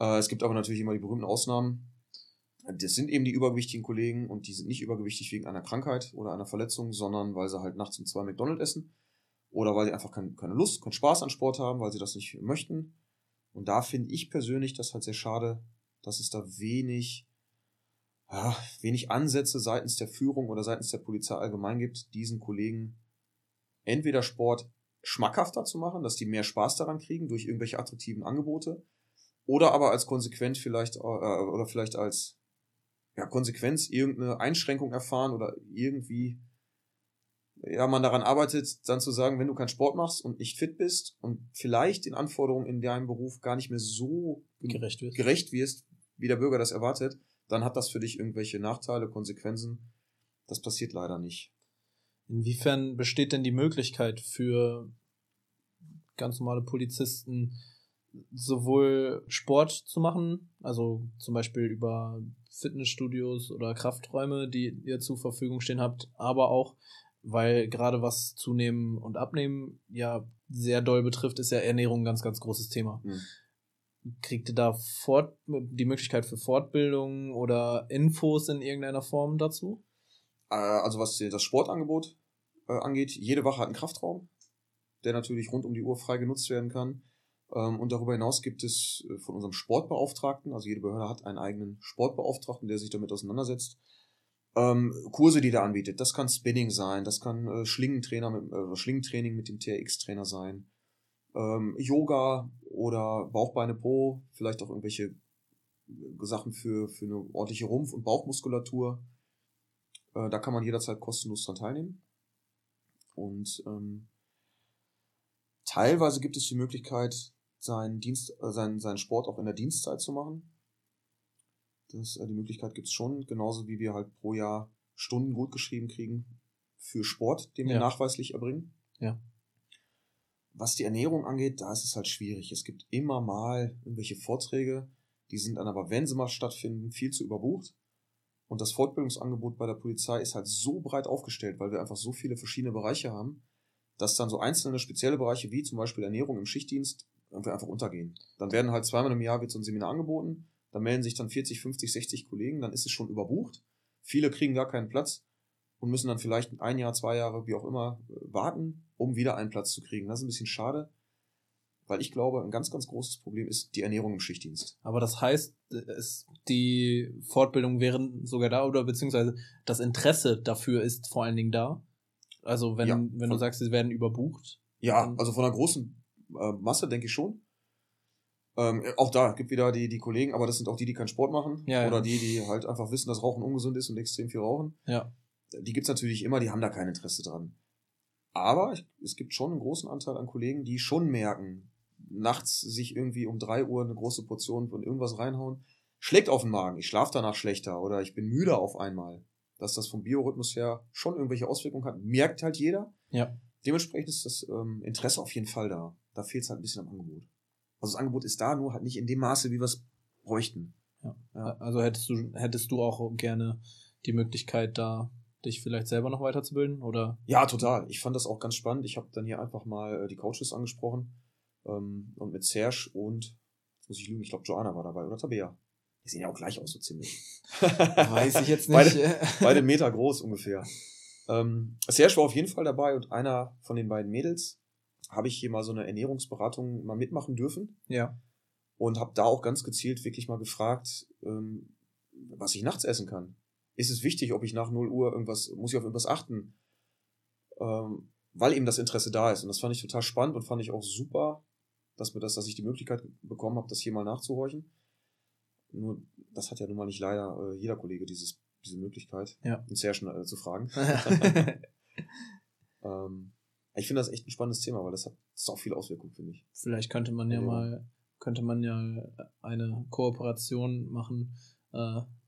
Äh, es gibt aber natürlich immer die berühmten Ausnahmen. Das sind eben die übergewichtigen Kollegen und die sind nicht übergewichtig wegen einer Krankheit oder einer Verletzung, sondern weil sie halt nachts um zwei McDonald's essen oder weil sie einfach kein, keine Lust, keinen Spaß an Sport haben, weil sie das nicht möchten. Und da finde ich persönlich das halt sehr schade, dass es da wenig ja, wenig Ansätze seitens der Führung oder seitens der Polizei allgemein gibt, diesen Kollegen entweder Sport schmackhafter zu machen, dass die mehr Spaß daran kriegen durch irgendwelche attraktiven Angebote, oder aber als Konsequenz vielleicht äh, oder vielleicht als ja, Konsequenz irgendeine Einschränkung erfahren oder irgendwie ja, man daran arbeitet, dann zu sagen, wenn du keinen Sport machst und nicht fit bist und vielleicht den Anforderungen in deinem Beruf gar nicht mehr so gerecht wirst, gerecht wirst wie der Bürger das erwartet, dann hat das für dich irgendwelche Nachteile, Konsequenzen. Das passiert leider nicht. Inwiefern besteht denn die Möglichkeit für ganz normale Polizisten, sowohl Sport zu machen, also zum Beispiel über Fitnessstudios oder Krafträume, die ihr zur Verfügung stehen habt, aber auch, weil gerade was Zunehmen und Abnehmen ja sehr doll betrifft, ist ja Ernährung ein ganz, ganz großes Thema. Mhm. Kriegt ihr da fort, die Möglichkeit für Fortbildung oder Infos in irgendeiner Form dazu? Äh, also was das Sportangebot äh, angeht, jede Wache hat einen Kraftraum, der natürlich rund um die Uhr frei genutzt werden kann. Ähm, und darüber hinaus gibt es äh, von unserem Sportbeauftragten, also jede Behörde hat einen eigenen Sportbeauftragten, der sich damit auseinandersetzt, ähm, Kurse, die der anbietet. Das kann Spinning sein, das kann Schlingentrainer mit, Schlingentraining mit dem TRX-Trainer sein ähm, Yoga oder Bauchbeine Po, vielleicht auch irgendwelche Sachen für, für eine ordentliche Rumpf- und Bauchmuskulatur. Äh, da kann man jederzeit kostenlos dran teilnehmen. Und ähm, teilweise gibt es die Möglichkeit, seinen Dienst, äh, seinen, seinen Sport auch in der Dienstzeit zu machen. Das, äh, die Möglichkeit gibt es schon, genauso wie wir halt pro Jahr Stunden gut geschrieben kriegen für Sport, den wir ja. nachweislich erbringen. Ja. Was die Ernährung angeht, da ist es halt schwierig. Es gibt immer mal irgendwelche Vorträge, die sind dann aber, wenn sie mal stattfinden, viel zu überbucht. Und das Fortbildungsangebot bei der Polizei ist halt so breit aufgestellt, weil wir einfach so viele verschiedene Bereiche haben, dass dann so einzelne spezielle Bereiche wie zum Beispiel Ernährung im Schichtdienst irgendwie einfach untergehen. Dann werden halt zweimal im Jahr wird so ein Seminar angeboten, da melden sich dann 40, 50, 60 Kollegen, dann ist es schon überbucht. Viele kriegen gar keinen Platz und müssen dann vielleicht ein Jahr, zwei Jahre, wie auch immer, warten, um wieder einen Platz zu kriegen. Das ist ein bisschen schade, weil ich glaube, ein ganz, ganz großes Problem ist die Ernährung im Schichtdienst. Aber das heißt, es, die Fortbildung wären sogar da oder beziehungsweise das Interesse dafür ist vor allen Dingen da. Also wenn, ja, wenn du sagst, sie werden überbucht. Ja, also von einer großen äh, Masse denke ich schon. Ähm, auch da gibt wieder die, die Kollegen, aber das sind auch die, die keinen Sport machen. Ja, oder ja. die, die halt einfach wissen, dass Rauchen ungesund ist und extrem viel rauchen. Ja die gibt's natürlich immer, die haben da kein Interesse dran. Aber es gibt schon einen großen Anteil an Kollegen, die schon merken, nachts sich irgendwie um drei Uhr eine große Portion von irgendwas reinhauen, schlägt auf den Magen, ich schlafe danach schlechter oder ich bin müde auf einmal. Dass das vom Biorhythmus her schon irgendwelche Auswirkungen hat, merkt halt jeder. Ja. Dementsprechend ist das ähm, Interesse auf jeden Fall da. Da fehlt es halt ein bisschen am Angebot. Also das Angebot ist da, nur halt nicht in dem Maße, wie wir es bräuchten. Ja. ja. Also hättest du, hättest du auch gerne die Möglichkeit, da dich vielleicht selber noch weiterzubilden? Oder? Ja, total. Ich fand das auch ganz spannend. Ich habe dann hier einfach mal äh, die Coaches angesprochen ähm, und mit Serge und, jetzt muss ich lügen, ich glaube Joanna war dabei oder Tabea. Die sehen ja auch gleich aus, so ziemlich. Weiß ich jetzt nicht. beide, beide Meter groß ungefähr. Ähm, Serge war auf jeden Fall dabei und einer von den beiden Mädels habe ich hier mal so eine Ernährungsberatung mal mitmachen dürfen. Ja. Und habe da auch ganz gezielt wirklich mal gefragt, ähm, was ich nachts essen kann ist es wichtig, ob ich nach 0 Uhr irgendwas, muss ich auf irgendwas achten, ähm, weil eben das Interesse da ist. Und das fand ich total spannend und fand ich auch super, dass mir das, dass ich die Möglichkeit bekommen habe, das hier mal nachzuhorchen. Nur, das hat ja nun mal nicht leider äh, jeder Kollege dieses, diese Möglichkeit, ja. uns sehr schnell äh, zu fragen. ähm, ich finde das echt ein spannendes Thema, weil das hat so viele Auswirkungen, finde ich. Vielleicht könnte man ja mal, könnte man ja eine Kooperation machen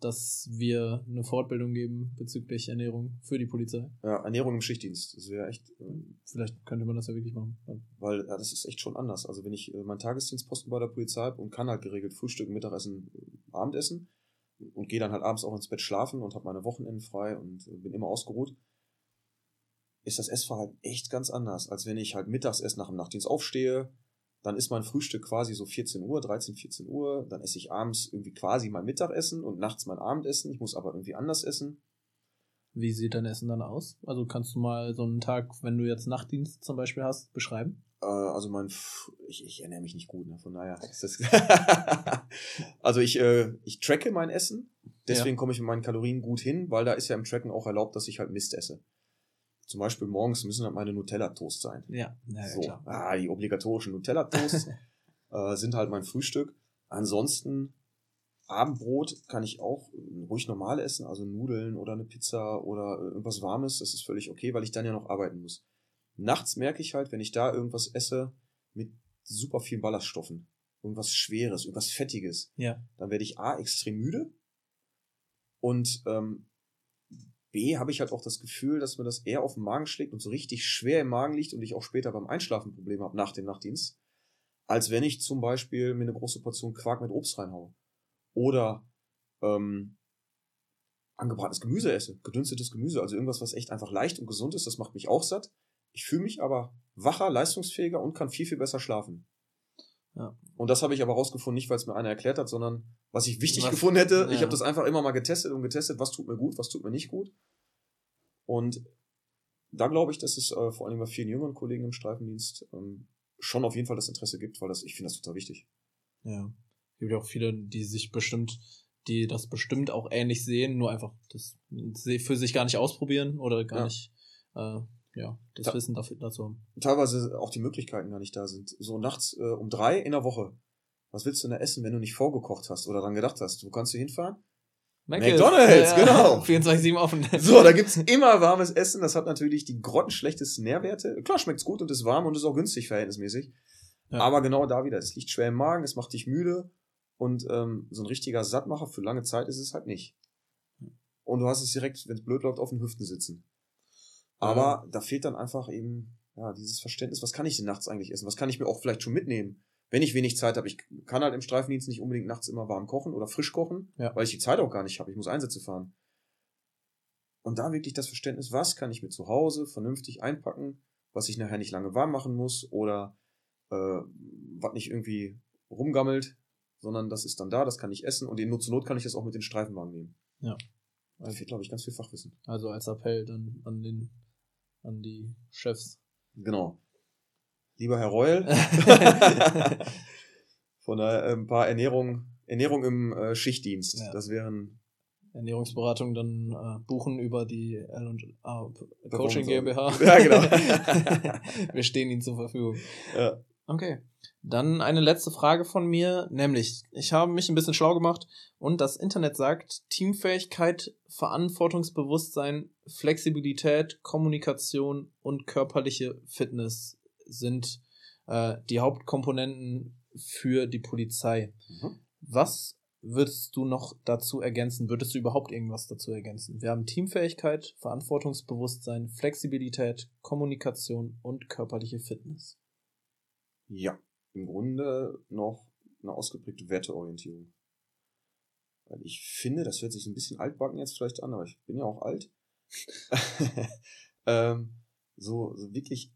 dass wir eine Fortbildung geben bezüglich Ernährung für die Polizei. Ja, Ernährung im Schichtdienst. Das wäre echt. Ähm, Vielleicht könnte man das ja wirklich machen. Weil ja, das ist echt schon anders. Also wenn ich äh, meinen Tagesdienstposten bei der Polizei habe und kann halt geregelt Frühstück, Mittagessen, äh, Abendessen und gehe dann halt abends auch ins Bett schlafen und habe meine Wochenenden frei und äh, bin immer ausgeruht, ist das Essverhalten echt ganz anders, als wenn ich halt mittags erst nach dem Nachtdienst aufstehe, dann ist mein Frühstück quasi so 14 Uhr, 13, 14 Uhr. Dann esse ich abends irgendwie quasi mein Mittagessen und nachts mein Abendessen. Ich muss aber irgendwie anders essen. Wie sieht dein Essen dann aus? Also kannst du mal so einen Tag, wenn du jetzt Nachtdienst zum Beispiel hast, beschreiben? Äh, also mein, F ich, ich ernähre mich nicht gut, ne? von daher ist das. also ich, äh, ich tracke mein Essen, deswegen ja. komme ich mit meinen Kalorien gut hin, weil da ist ja im Tracken auch erlaubt, dass ich halt Mist esse zum Beispiel morgens müssen halt meine Nutella-Toast sein. Ja, ja, so. klar. Ah, die obligatorischen Nutella-Toast äh, sind halt mein Frühstück. Ansonsten Abendbrot kann ich auch ruhig normal essen, also Nudeln oder eine Pizza oder irgendwas Warmes, das ist völlig okay, weil ich dann ja noch arbeiten muss. Nachts merke ich halt, wenn ich da irgendwas esse mit super vielen Ballaststoffen, irgendwas Schweres, irgendwas Fettiges, ja. dann werde ich A extrem müde und ähm, B habe ich halt auch das Gefühl, dass mir das eher auf den Magen schlägt und so richtig schwer im Magen liegt und ich auch später beim Einschlafen Probleme habe nach dem Nachtdienst, als wenn ich zum Beispiel mir eine große Portion Quark mit Obst reinhaue. Oder ähm, angebratenes Gemüse esse, gedünstetes Gemüse, also irgendwas, was echt einfach leicht und gesund ist, das macht mich auch satt. Ich fühle mich aber wacher, leistungsfähiger und kann viel, viel besser schlafen. Ja. Und das habe ich aber rausgefunden, nicht weil es mir einer erklärt hat, sondern was ich wichtig was, gefunden hätte. Ja. Ich habe das einfach immer mal getestet und getestet, was tut mir gut, was tut mir nicht gut. Und da glaube ich, dass es äh, vor allem bei vielen jüngeren Kollegen im Streifendienst ähm, schon auf jeden Fall das Interesse gibt, weil das, ich finde das total wichtig. Ja. Es gibt ja auch viele, die sich bestimmt, die das bestimmt auch ähnlich sehen, nur einfach das für sich gar nicht ausprobieren oder gar ja. nicht äh, ja, das Ta Wissen dafür, dazu haben. Teilweise auch die Möglichkeiten gar nicht da sind. So nachts äh, um drei in der Woche. Was willst du denn da essen, wenn du nicht vorgekocht hast oder dran gedacht hast? Wo kannst du hinfahren? McDonalds, ja, genau. 24-7 offen. So, da gibt's immer warmes Essen. Das hat natürlich die grottenschlechtesten Nährwerte. Klar, schmeckt's gut und ist warm und ist auch günstig verhältnismäßig. Ja. Aber genau da wieder. Es liegt schwer im Magen, es macht dich müde. Und ähm, so ein richtiger Sattmacher für lange Zeit ist es halt nicht. Und du hast es direkt, wenn es blöd läuft, auf den Hüften sitzen. Aber da fehlt dann einfach eben ja, dieses Verständnis, was kann ich denn nachts eigentlich essen? Was kann ich mir auch vielleicht schon mitnehmen? wenn ich wenig Zeit habe, ich kann halt im Streifendienst nicht unbedingt nachts immer warm kochen oder frisch kochen, ja. weil ich die Zeit auch gar nicht habe. Ich muss Einsätze fahren. Und da wirklich das Verständnis, was kann ich mir zu Hause vernünftig einpacken, was ich nachher nicht lange warm machen muss oder äh, was nicht irgendwie rumgammelt, sondern das ist dann da, das kann ich essen und in Not zur Not kann ich das auch mit den Streifenwagen nehmen. Ja. Da fehlt, glaube ich, ganz viel Fachwissen. Also als Appell dann an den, an die Chefs. Genau lieber Herr Reul, von der, äh, ein paar Ernährung, Ernährung im äh, Schichtdienst. Ja. Das wären Ernährungsberatung dann äh, buchen über die L&A Coaching GmbH. Ja, genau. Wir stehen Ihnen zur Verfügung. Ja. Okay. Dann eine letzte Frage von mir, nämlich, ich habe mich ein bisschen schlau gemacht und das Internet sagt, Teamfähigkeit, Verantwortungsbewusstsein, Flexibilität, Kommunikation und körperliche Fitness sind äh, die Hauptkomponenten für die Polizei. Mhm. Was würdest du noch dazu ergänzen? Würdest du überhaupt irgendwas dazu ergänzen? Wir haben Teamfähigkeit, Verantwortungsbewusstsein, Flexibilität, Kommunikation und körperliche Fitness. Ja, im Grunde noch eine ausgeprägte Werteorientierung. Weil ich finde, das hört sich ein bisschen altbacken jetzt vielleicht an, aber ich bin ja auch alt. ähm, so, so wirklich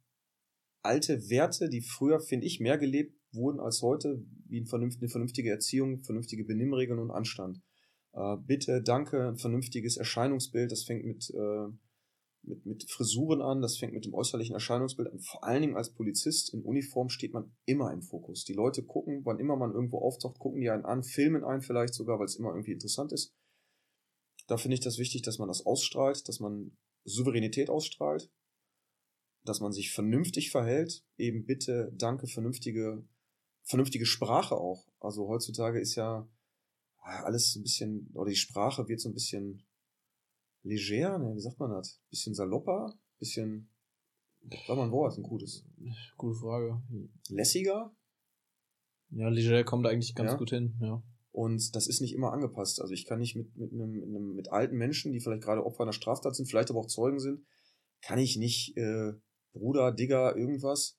alte Werte, die früher, finde ich, mehr gelebt wurden als heute, wie eine vernünftige Erziehung, vernünftige Benimmregeln und Anstand. Äh, bitte, danke, ein vernünftiges Erscheinungsbild, das fängt mit, äh, mit, mit Frisuren an, das fängt mit dem äußerlichen Erscheinungsbild an. Vor allen Dingen als Polizist in Uniform steht man immer im Fokus. Die Leute gucken, wann immer man irgendwo auftaucht, gucken die einen an, filmen einen vielleicht sogar, weil es immer irgendwie interessant ist. Da finde ich das wichtig, dass man das ausstrahlt, dass man Souveränität ausstrahlt, dass man sich vernünftig verhält, eben bitte, danke, vernünftige, vernünftige Sprache auch. Also heutzutage ist ja ah, alles ein bisschen, oder die Sprache wird so ein bisschen leger, ne, wie sagt man das? Bisschen salopper, bisschen, sag mal ein Wort, ein gutes. Gute Frage. Lässiger? Ja, leger kommt eigentlich ganz ja. gut hin, ja. Und das ist nicht immer angepasst. Also ich kann nicht mit, mit, einem, mit, einem, mit alten Menschen, die vielleicht gerade Opfer einer Straftat sind, vielleicht aber auch Zeugen sind, kann ich nicht äh, Bruder, Digger, irgendwas.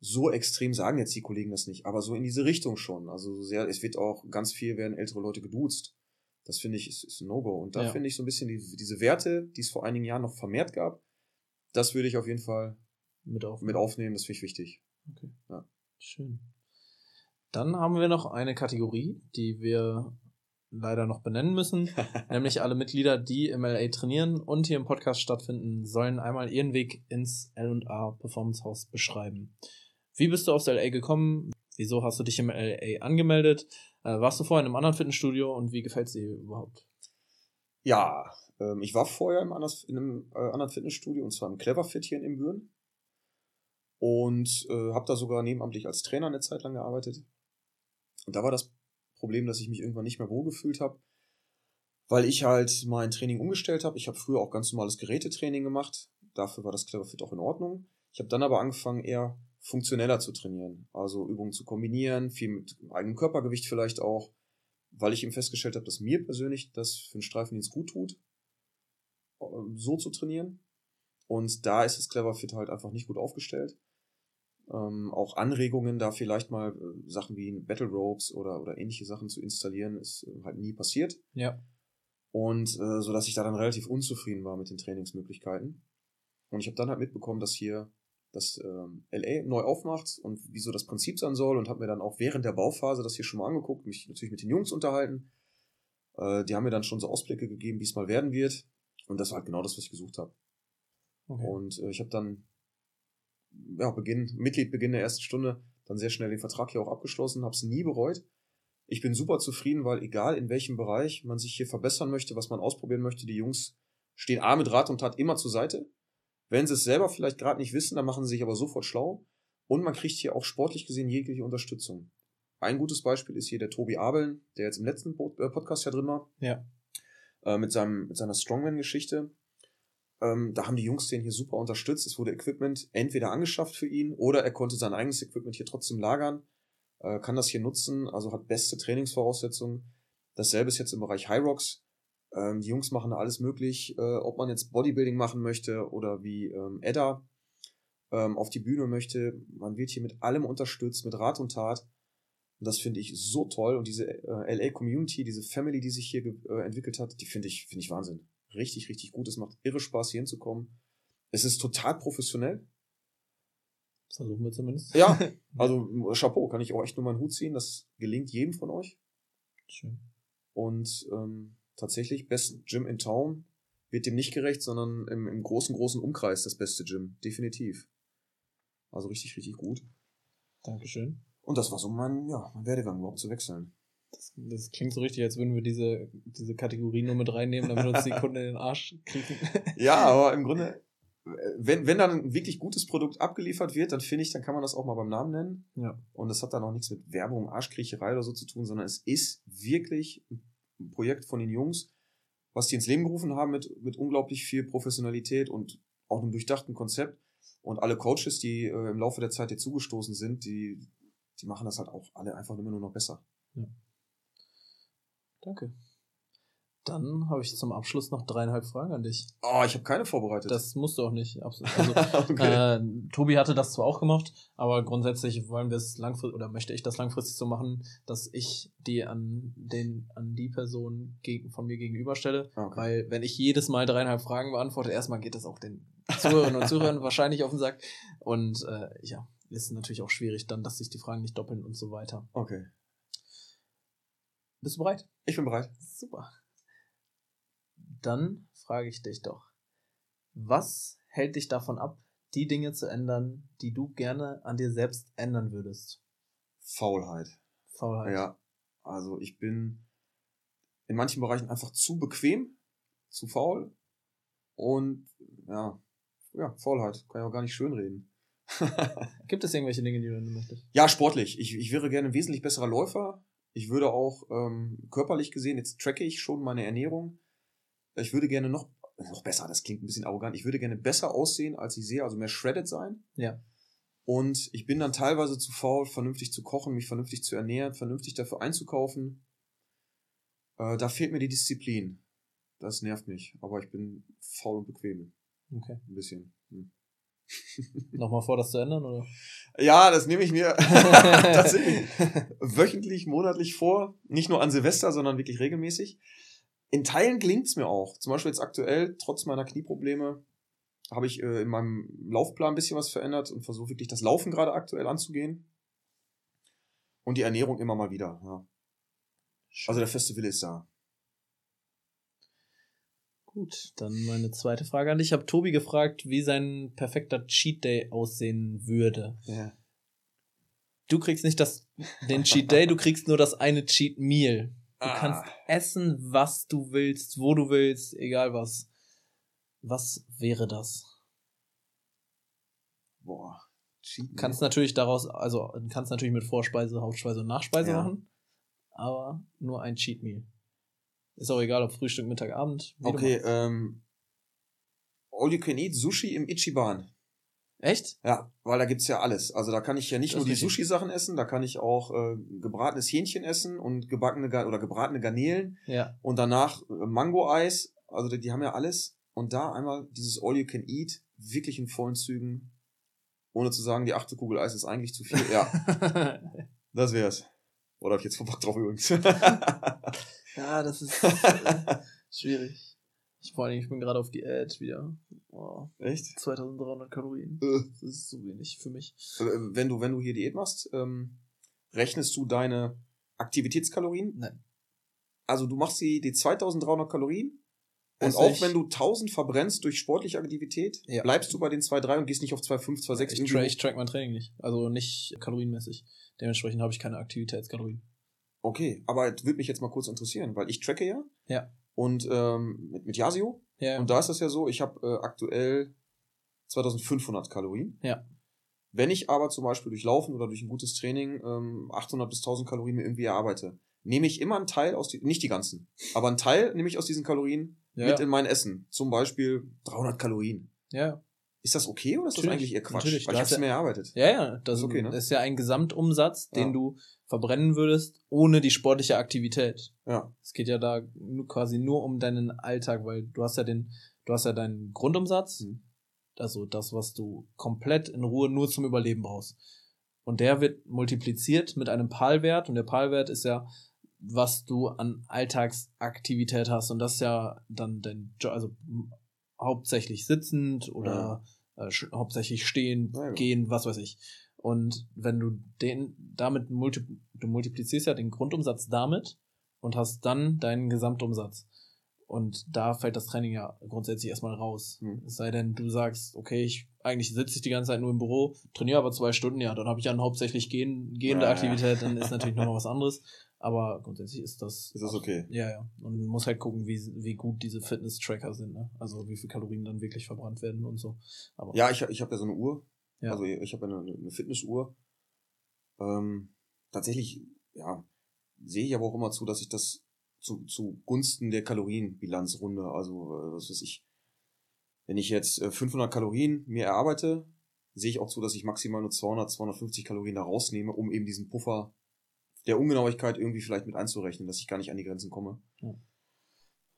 So extrem sagen jetzt die Kollegen das nicht, aber so in diese Richtung schon. Also sehr, es wird auch ganz viel werden ältere Leute geduzt. Das finde ich ist, ist ein No-Go. Und da ja. finde ich so ein bisschen die, diese Werte, die es vor einigen Jahren noch vermehrt gab, das würde ich auf jeden Fall mit aufnehmen. Mit aufnehmen. Das finde ich wichtig. Okay. Ja. Schön. Dann haben wir noch eine Kategorie, die wir leider noch benennen müssen. nämlich alle Mitglieder, die im LA trainieren und hier im Podcast stattfinden, sollen einmal ihren Weg ins L&A Performance House beschreiben. Wie bist du aufs LA gekommen? Wieso hast du dich im LA angemeldet? Äh, warst du vorher in einem anderen Fitnessstudio und wie gefällt es dir überhaupt? Ja, ähm, ich war vorher in einem äh, anderen Fitnessstudio und zwar im Cleverfit hier in Imbüren und äh, habe da sogar nebenamtlich als Trainer eine Zeit lang gearbeitet. Und da war das Problem, dass ich mich irgendwann nicht mehr wohlgefühlt habe, weil ich halt mein Training umgestellt habe. Ich habe früher auch ganz normales Gerätetraining gemacht. Dafür war das Cleverfit auch in Ordnung. Ich habe dann aber angefangen, eher funktioneller zu trainieren. Also Übungen zu kombinieren, viel mit eigenem Körpergewicht vielleicht auch, weil ich eben festgestellt habe, dass mir persönlich das für einen Streifendienst gut tut, ähm, so zu trainieren. Und da ist das Cleverfit halt einfach nicht gut aufgestellt ähm, auch Anregungen, da vielleicht mal äh, Sachen wie Battle Ropes oder, oder ähnliche Sachen zu installieren, ist äh, halt nie passiert. Ja. Und äh, so dass ich da dann relativ unzufrieden war mit den Trainingsmöglichkeiten. Und ich habe dann halt mitbekommen, dass hier das ähm, LA neu aufmacht und wieso das Prinzip sein soll und habe mir dann auch während der Bauphase das hier schon mal angeguckt, mich natürlich mit den Jungs unterhalten. Äh, die haben mir dann schon so Ausblicke gegeben, wie es mal werden wird. Und das war halt genau das, was ich gesucht habe. Okay. Und äh, ich habe dann ja, Beginn, Mitgliedbeginn der ersten Stunde dann sehr schnell den Vertrag hier auch abgeschlossen, habe es nie bereut. Ich bin super zufrieden, weil egal in welchem Bereich man sich hier verbessern möchte, was man ausprobieren möchte, die Jungs stehen A mit Rat und Tat immer zur Seite. Wenn sie es selber vielleicht gerade nicht wissen, dann machen sie sich aber sofort schlau. Und man kriegt hier auch sportlich gesehen jegliche Unterstützung. Ein gutes Beispiel ist hier der Tobi Abeln, der jetzt im letzten äh, Podcast ja drin war. Ja. äh, mit, seinem, mit seiner Strongman-Geschichte. Ähm, da haben die Jungs den hier super unterstützt. Es wurde Equipment entweder angeschafft für ihn oder er konnte sein eigenes Equipment hier trotzdem lagern, äh, kann das hier nutzen, also hat beste Trainingsvoraussetzungen. Dasselbe ist jetzt im Bereich High Rocks. Ähm, die Jungs machen da alles möglich, äh, ob man jetzt Bodybuilding machen möchte oder wie ähm, Edda ähm, auf die Bühne möchte. Man wird hier mit allem unterstützt, mit Rat und Tat. Und das finde ich so toll. Und diese äh, LA Community, diese Family, die sich hier äh, entwickelt hat, die finde ich, finde ich Wahnsinn. Richtig, richtig gut. Es macht irre Spaß, hier hinzukommen. Es ist total professionell. Versuchen wir zumindest. Ja, also Chapeau, kann ich auch echt nur meinen Hut ziehen. Das gelingt jedem von euch. Schön. Und ähm, tatsächlich, best Gym in Town wird dem nicht gerecht, sondern im, im großen, großen Umkreis das beste Gym. Definitiv. Also richtig, richtig gut. Dankeschön. Und das war so mein, ja, mein Werdegang, überhaupt zu wechseln. Das, das klingt so richtig, als würden wir diese, diese Kategorie nur mit reinnehmen, damit uns die Kunden in den Arsch kriegen. ja, aber im Grunde, wenn, wenn dann ein wirklich gutes Produkt abgeliefert wird, dann finde ich, dann kann man das auch mal beim Namen nennen. Ja. Und das hat dann auch nichts mit Werbung, Arschkriecherei oder so zu tun, sondern es ist wirklich ein Projekt von den Jungs, was die ins Leben gerufen haben mit, mit unglaublich viel Professionalität und auch einem durchdachten Konzept. Und alle Coaches, die äh, im Laufe der Zeit hier zugestoßen sind, die, die machen das halt auch alle einfach immer nur noch besser. Ja. Danke. Dann habe ich zum Abschluss noch dreieinhalb Fragen an dich. Oh, ich habe keine vorbereitet. Das musst du auch nicht. Also, okay. äh, Tobi hatte das zwar auch gemacht, aber grundsätzlich wollen wir es langfristig oder möchte ich das langfristig so machen, dass ich die an den an die Person gegen, von mir gegenüberstelle, okay. weil wenn ich jedes Mal dreieinhalb Fragen beantworte, erstmal geht das auch den Zuhörerinnen und Zuhörern wahrscheinlich auf den Sack und äh, ja, ist natürlich auch schwierig dann, dass sich die Fragen nicht doppeln und so weiter. Okay. Bist du bereit? Ich bin bereit. Super. Dann frage ich dich doch, was hält dich davon ab, die Dinge zu ändern, die du gerne an dir selbst ändern würdest? Faulheit. Faulheit. Ja. Also ich bin in manchen Bereichen einfach zu bequem, zu faul und ja, ja, Faulheit. Kann ich auch gar nicht schönreden. Gibt es irgendwelche Dinge, die du ändern möchtest? Ja, sportlich. Ich, ich wäre gerne ein wesentlich besserer Läufer. Ich würde auch ähm, körperlich gesehen, jetzt tracke ich schon meine Ernährung. Ich würde gerne noch, noch besser, das klingt ein bisschen arrogant, ich würde gerne besser aussehen, als ich sehe, also mehr shredded sein. Ja. Und ich bin dann teilweise zu faul, vernünftig zu kochen, mich vernünftig zu ernähren, vernünftig dafür einzukaufen. Äh, da fehlt mir die Disziplin. Das nervt mich, aber ich bin faul und bequem. Okay. Ein bisschen. Hm. Nochmal vor, das zu ändern, oder? Ja, das nehme ich mir tatsächlich wöchentlich, monatlich vor. Nicht nur an Silvester, sondern wirklich regelmäßig. In Teilen gelingt's mir auch. Zum Beispiel jetzt aktuell, trotz meiner Knieprobleme, habe ich äh, in meinem Laufplan ein bisschen was verändert und versuche wirklich das Laufen gerade aktuell anzugehen. Und die Ernährung immer mal wieder. Ja. Also der feste Wille ist da. Gut, dann meine zweite Frage an dich. Ich habe Tobi gefragt, wie sein perfekter Cheat Day aussehen würde. Ja. Du kriegst nicht das, den Cheat Day, du kriegst nur das eine Cheat Meal. Du ah. kannst essen, was du willst, wo du willst, egal was. Was wäre das? Boah. Cheat Meal. Kannst natürlich daraus, also kannst natürlich mit Vorspeise, Hauptspeise und Nachspeise ja. machen, aber nur ein Cheat Meal. Ist auch egal, ob Frühstück, Mittag, Abend. Okay, ähm, All You Can Eat Sushi im Ichiban. Echt? Ja, weil da gibt's ja alles. Also da kann ich ja nicht das nur die Sushi-Sachen essen, da kann ich auch äh, gebratenes Hähnchen essen und gebackene oder gebratene Garnelen. Ja. Und danach äh, Mango-Eis. Also die, die haben ja alles. Und da einmal dieses All You Can Eat, wirklich in vollen Zügen. Ohne zu sagen, die achte Kugel Eis ist eigentlich zu viel. Ja. das wär's. Oder hab ich jetzt Bock drauf übrigens. Ja, das ist äh, schwierig. Ich, vor allem, ich bin gerade auf Diät wieder. Oh, Echt? 2300 Kalorien. Äh. Das ist so wenig für mich. Äh, wenn du, wenn du hier Diät machst, ähm, rechnest du deine Aktivitätskalorien? Nein. Also du machst die, die 2300 Kalorien und also auch wenn du 1000 verbrennst durch sportliche Aktivität, ja. bleibst du bei den 2,3 und gehst nicht auf 2,5, 2,6. Ich, tra ich track mein Training nicht. Also nicht kalorienmäßig. Dementsprechend habe ich keine Aktivitätskalorien. Okay, aber würde mich jetzt mal kurz interessieren, weil ich tracke ja. Ja. Und ähm, mit, mit Yasio. Ja. Und da ist das ja so, ich habe äh, aktuell 2500 Kalorien. Ja. Wenn ich aber zum Beispiel durch Laufen oder durch ein gutes Training ähm, 800 bis 1000 Kalorien mir irgendwie erarbeite, nehme ich immer einen Teil aus, die, nicht die ganzen, aber einen Teil nehme ich aus diesen Kalorien Ja, mit ja. in mein Essen. Zum Beispiel 300 Kalorien. Ja, Ist das okay oder ist das Natürlich, eigentlich eher Quatsch? natürlich. Weil Du ich hast hab's ja- mir erarbeitet. ja, ja. Das Ist okay, ne? ist ja ein Gesamtumsatz, den Ja. du verbrennen würdest, ohne die sportliche Aktivität. Ja. Es geht ja da quasi nur um deinen Alltag, weil du hast ja den, du hast ja deinen Grundumsatz, Mhm. also das, was du komplett in Ruhe nur zum Überleben brauchst. Und der wird multipliziert mit einem PAL-Wert und der PAL-Wert ist ja, was du an Alltagsaktivität hast und das ist ja dann dein Job, also hauptsächlich sitzend oder äh, sch- hauptsächlich stehend, Ja, ja. gehen, was weiß ich. Und wenn du den damit multi du multiplizierst ja den Grundumsatz damit und hast dann deinen Gesamtumsatz. Und da fällt das Training ja grundsätzlich erstmal raus. Mhm. Es sei denn, du sagst, okay, ich eigentlich sitze ich die ganze Zeit nur im Büro, trainiere aber zwei Stunden, ja, dann habe ich dann hauptsächlich gehen, gehende Ja, ja. Aktivität, dann ist natürlich nochmal was anderes. Aber grundsätzlich ist das. Ist das okay? Ja, ja. Und man muss halt gucken, wie, wie gut diese Fitness-Tracker sind, ne? Also wie viel Kalorien dann wirklich verbrannt werden und so. Aber Ja, ich, ich habe ja so eine Uhr. Ja. Also ich habe ja eine, eine Fitnessuhr. Ähm, tatsächlich, ja, sehe ich aber auch immer zu, dass ich das zu, zu Gunsten der Kalorienbilanz runde. Also, äh, was weiß ich. Wenn ich jetzt äh, 500 Kalorien mir erarbeite, sehe ich auch zu, dass ich maximal nur 200, 250 Kalorien da rausnehme, um eben diesen Puffer der Ungenauigkeit irgendwie vielleicht mit einzurechnen, dass ich gar nicht an die Grenzen komme. Ja.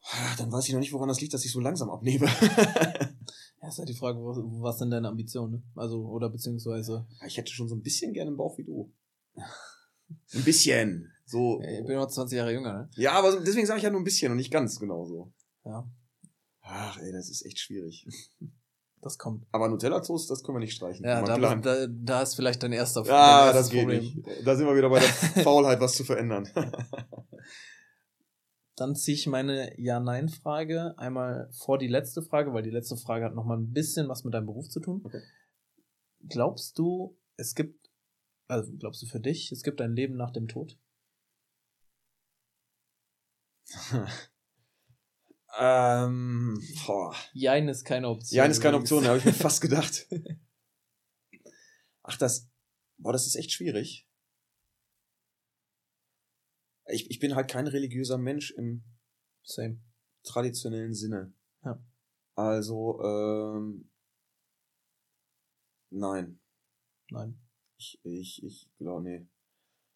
Ah, Dann weiß ich noch nicht, woran das liegt, dass ich so langsam abnehme. Ja, ist halt die Frage, was, was sind deine Ambitionen? Ne? Also, oder beziehungsweise, Ja, Ich hätte schon so ein bisschen gerne einen Bauch wie du. Ein bisschen. So. äh, ich bin noch 20 Jahre jünger, ne? Ja, aber deswegen sage ich ja nur ein bisschen und nicht ganz genau so. Ja, Ach, ey, das ist echt schwierig. Das kommt. Aber Nutella-Toast, das können wir nicht streichen. Ja, da, da, da ist vielleicht dein erster Ja, das geht nicht. Da sind wir wieder bei der Faulheit, was zu verändern. Dann ziehe ich meine Ja-Nein-Frage einmal vor die letzte Frage, weil die letzte Frage hat nochmal ein bisschen was mit deinem Beruf zu tun. Okay. Glaubst du, es gibt, also glaubst du für dich, es gibt ein Leben nach dem Tod? ähm, boah. Jein ist keine Option. Ja, ist keine. Option, da habe ich mir fast gedacht. Ach, das, boah, das ist echt schwierig. Ich, ich bin halt kein religiöser Mensch im Same. traditionellen Sinne. Ja. Also, ähm, nein. Nein. Ich, ich, ich glaube, nee.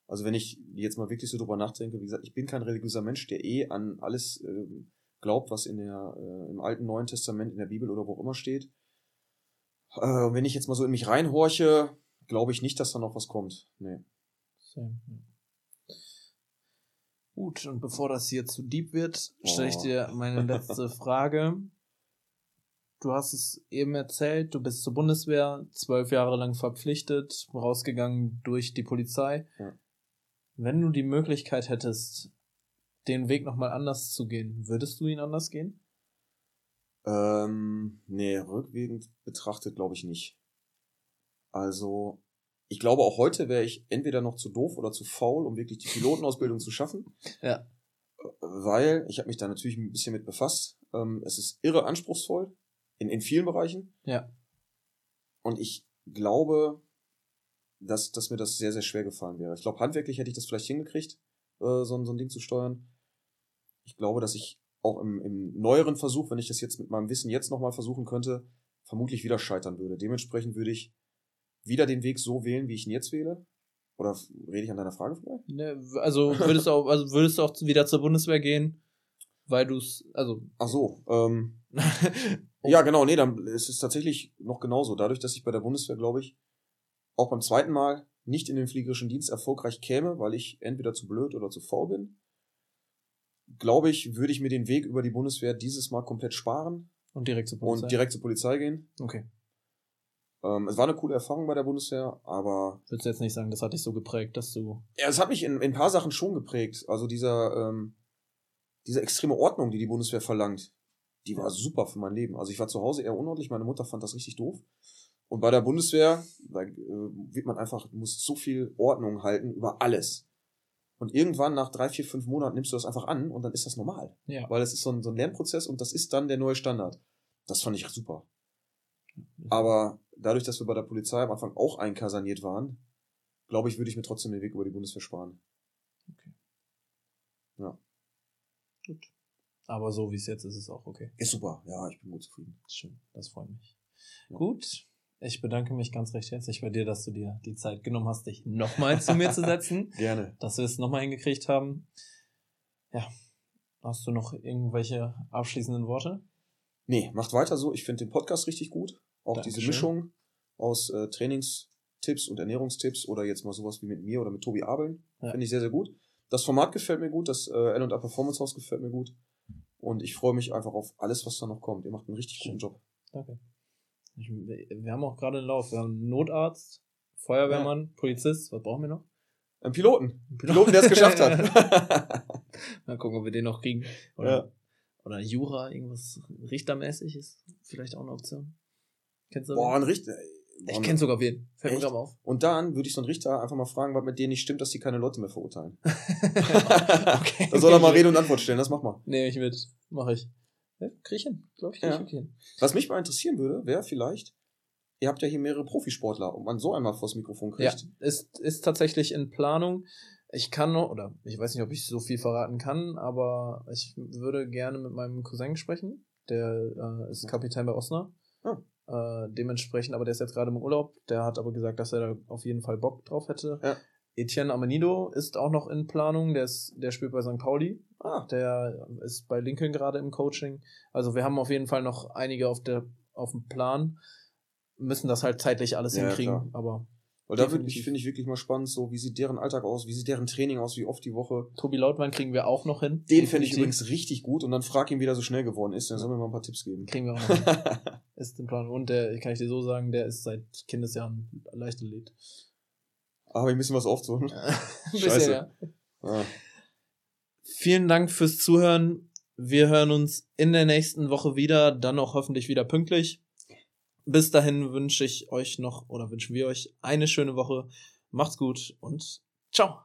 Also wenn ich jetzt mal wirklich so drüber nachdenke, wie gesagt, ich bin kein religiöser Mensch, der eh an alles ähm, glaubt, was in der, äh, im Alten Neuen Testament, in der Bibel oder wo auch immer steht. Äh, wenn ich jetzt mal so in mich reinhorche, glaube ich nicht, dass da noch was kommt. Nee. Same. Gut, und bevor das hier zu deep wird, stelle ich Oh. dir meine letzte Frage. Du hast es eben erzählt, du bist zur Bundeswehr, zwölf Jahre lang verpflichtet, rausgegangen durch die Polizei. Ja. Wenn du die Möglichkeit hättest, den Weg nochmal anders zu gehen, würdest du ihn anders gehen? Ähm, nee, rückwirkend betrachtet glaube ich nicht. Also, ich glaube auch heute wäre ich entweder noch zu doof oder zu faul, um wirklich die Pilotenausbildung zu schaffen. Ja. Weil, ich habe mich da natürlich ein bisschen mit befasst. Ähm, es ist irre anspruchsvoll in, in vielen Bereichen. Ja. Und ich glaube, dass, dass mir das sehr, sehr schwer gefallen wäre. Ich glaube, handwerklich hätte ich das vielleicht hingekriegt, äh, so, ein- so ein Ding zu steuern. Ich glaube, dass ich auch im, im neueren Versuch, wenn ich das jetzt mit meinem Wissen jetzt nochmal versuchen könnte, vermutlich wieder scheitern würde. Dementsprechend würde ich wieder den Weg so wählen, wie ich ihn jetzt wähle. Oder rede ich an deiner Frage vorbei? Ne, also würdest du auch, also würdest du auch wieder zur Bundeswehr gehen, weil du es, also Ach so, ähm, Ja, genau, nee, dann ist es tatsächlich noch genauso. Dadurch, dass ich bei der Bundeswehr, glaube ich, auch beim zweiten Mal nicht in den fliegerischen Dienst erfolgreich käme, weil ich entweder zu blöd oder zu faul bin, glaube ich, würde ich mir den Weg über die Bundeswehr dieses Mal komplett sparen und direkt zur Polizei. und direkt zur Polizei gehen. Okay. Ähm, es war eine coole Erfahrung bei der Bundeswehr, aber Würdest du jetzt nicht sagen, das hat dich so geprägt, dass du. ja, es hat mich in, in ein paar Sachen schon geprägt. Also dieser, ähm, diese extreme Ordnung, die die Bundeswehr verlangt, die war super für mein Leben. Also ich war zu Hause eher unordentlich, meine Mutter fand das richtig doof. Und bei der Bundeswehr, da äh, wird man einfach, muss so viel Ordnung halten über alles. Und irgendwann nach drei, vier, fünf Monaten nimmst du das einfach an und dann ist das normal. Ja. Weil das ist so ein, so ein Lernprozess und das ist dann der neue Standard. Das fand ich super. Aber dadurch, dass wir bei der Polizei am Anfang auch einkaserniert waren, glaube ich, würde ich mir trotzdem den Weg über die Bundeswehr sparen. Ja. Gut. Aber so wie es jetzt ist, ist es auch okay. Ist super. Ja, ich bin gut zufrieden. Schön, das freut mich. Ja. Gut. Ich bedanke mich ganz recht herzlich bei dir, dass du dir die Zeit genommen hast, dich nochmal zu mir zu setzen. Gerne. Dass wir es nochmal hingekriegt haben. Ja. Hast du noch irgendwelche abschließenden Worte? Nee, macht weiter so. Ich finde den Podcast richtig gut. Auch Dankeschön. diese Mischung aus äh, Trainingstipps und Ernährungstipps oder jetzt mal sowas wie mit mir oder mit Tobi Abeln. Ja. Finde ich sehr, sehr gut. Das Format gefällt mir gut, das äh, L&A Performance House gefällt mir gut. Und ich freue mich einfach auf alles, was da noch kommt. Ihr macht einen richtig guten Job. Danke. Ich, wir haben auch gerade einen Lauf. Wir haben einen Notarzt, Feuerwehrmann, ja. Polizist. Was brauchen wir noch? Einen Piloten. Einen Piloten, der es geschafft hat. Mal gucken, ob wir den noch kriegen. Oder, ja. oder Jura, irgendwas richtermäßig ist vielleicht auch eine Option. Kennst du Boah, ein Richter. Ich kenne sogar wen. Fällt mir gerade auf. Und dann würde ich so einen Richter einfach mal fragen, was mit denen nicht stimmt, dass die keine Leute mehr verurteilen. okay. Da soll er mal Rede und Antwort stellen, das mach mal. Nehme ich mit. Mach ich. Ja, krieg ich hin. Glaube ich, krieg ja. ich hin. Was mich mal interessieren würde, wäre vielleicht, ihr habt ja hier mehrere Profisportler, ob man so einmal vors Mikrofon kriegt. Ja, ist, ist tatsächlich in Planung. Ich kann noch, oder ich weiß nicht, ob ich so viel verraten kann, aber ich würde gerne mit meinem Cousin sprechen. Der äh, ist Kapitän bei Osnabrück. Ah. Äh, dementsprechend, aber der ist jetzt gerade im Urlaub. Der hat aber gesagt, dass er da auf jeden Fall Bock drauf hätte. Ja. Etienne Amanido ist auch noch in Planung. Der, ist, der spielt bei St. Pauli. Ah. Der ist bei Lincoln gerade im Coaching. Also wir haben auf jeden Fall noch einige auf, der, auf dem Plan. Müssen das halt zeitlich alles ja, hinkriegen. Klar. Aber weil da finde ich, find ich wirklich mal spannend, so wie sieht deren Alltag aus, wie sieht deren Training aus, wie oft die Woche. Tobi Lautmann kriegen wir auch noch hin. Den fände ich übrigens richtig gut und dann frag ihn, wie der so schnell geworden ist, dann soll mir mal ein paar Tipps geben. Kriegen wir auch noch hin. ist im Plan. Und der, kann ich dir so sagen, der ist seit Kindesjahren leicht erlebt. Aber ein bisschen was aufzuholen. ein bisschen, Scheiße. ja. Ah. Vielen Dank fürs Zuhören. Wir hören uns in der nächsten Woche wieder, dann auch hoffentlich wieder pünktlich. Bis dahin wünsche ich euch noch oder wünschen wir euch eine schöne Woche. Macht's gut und ciao.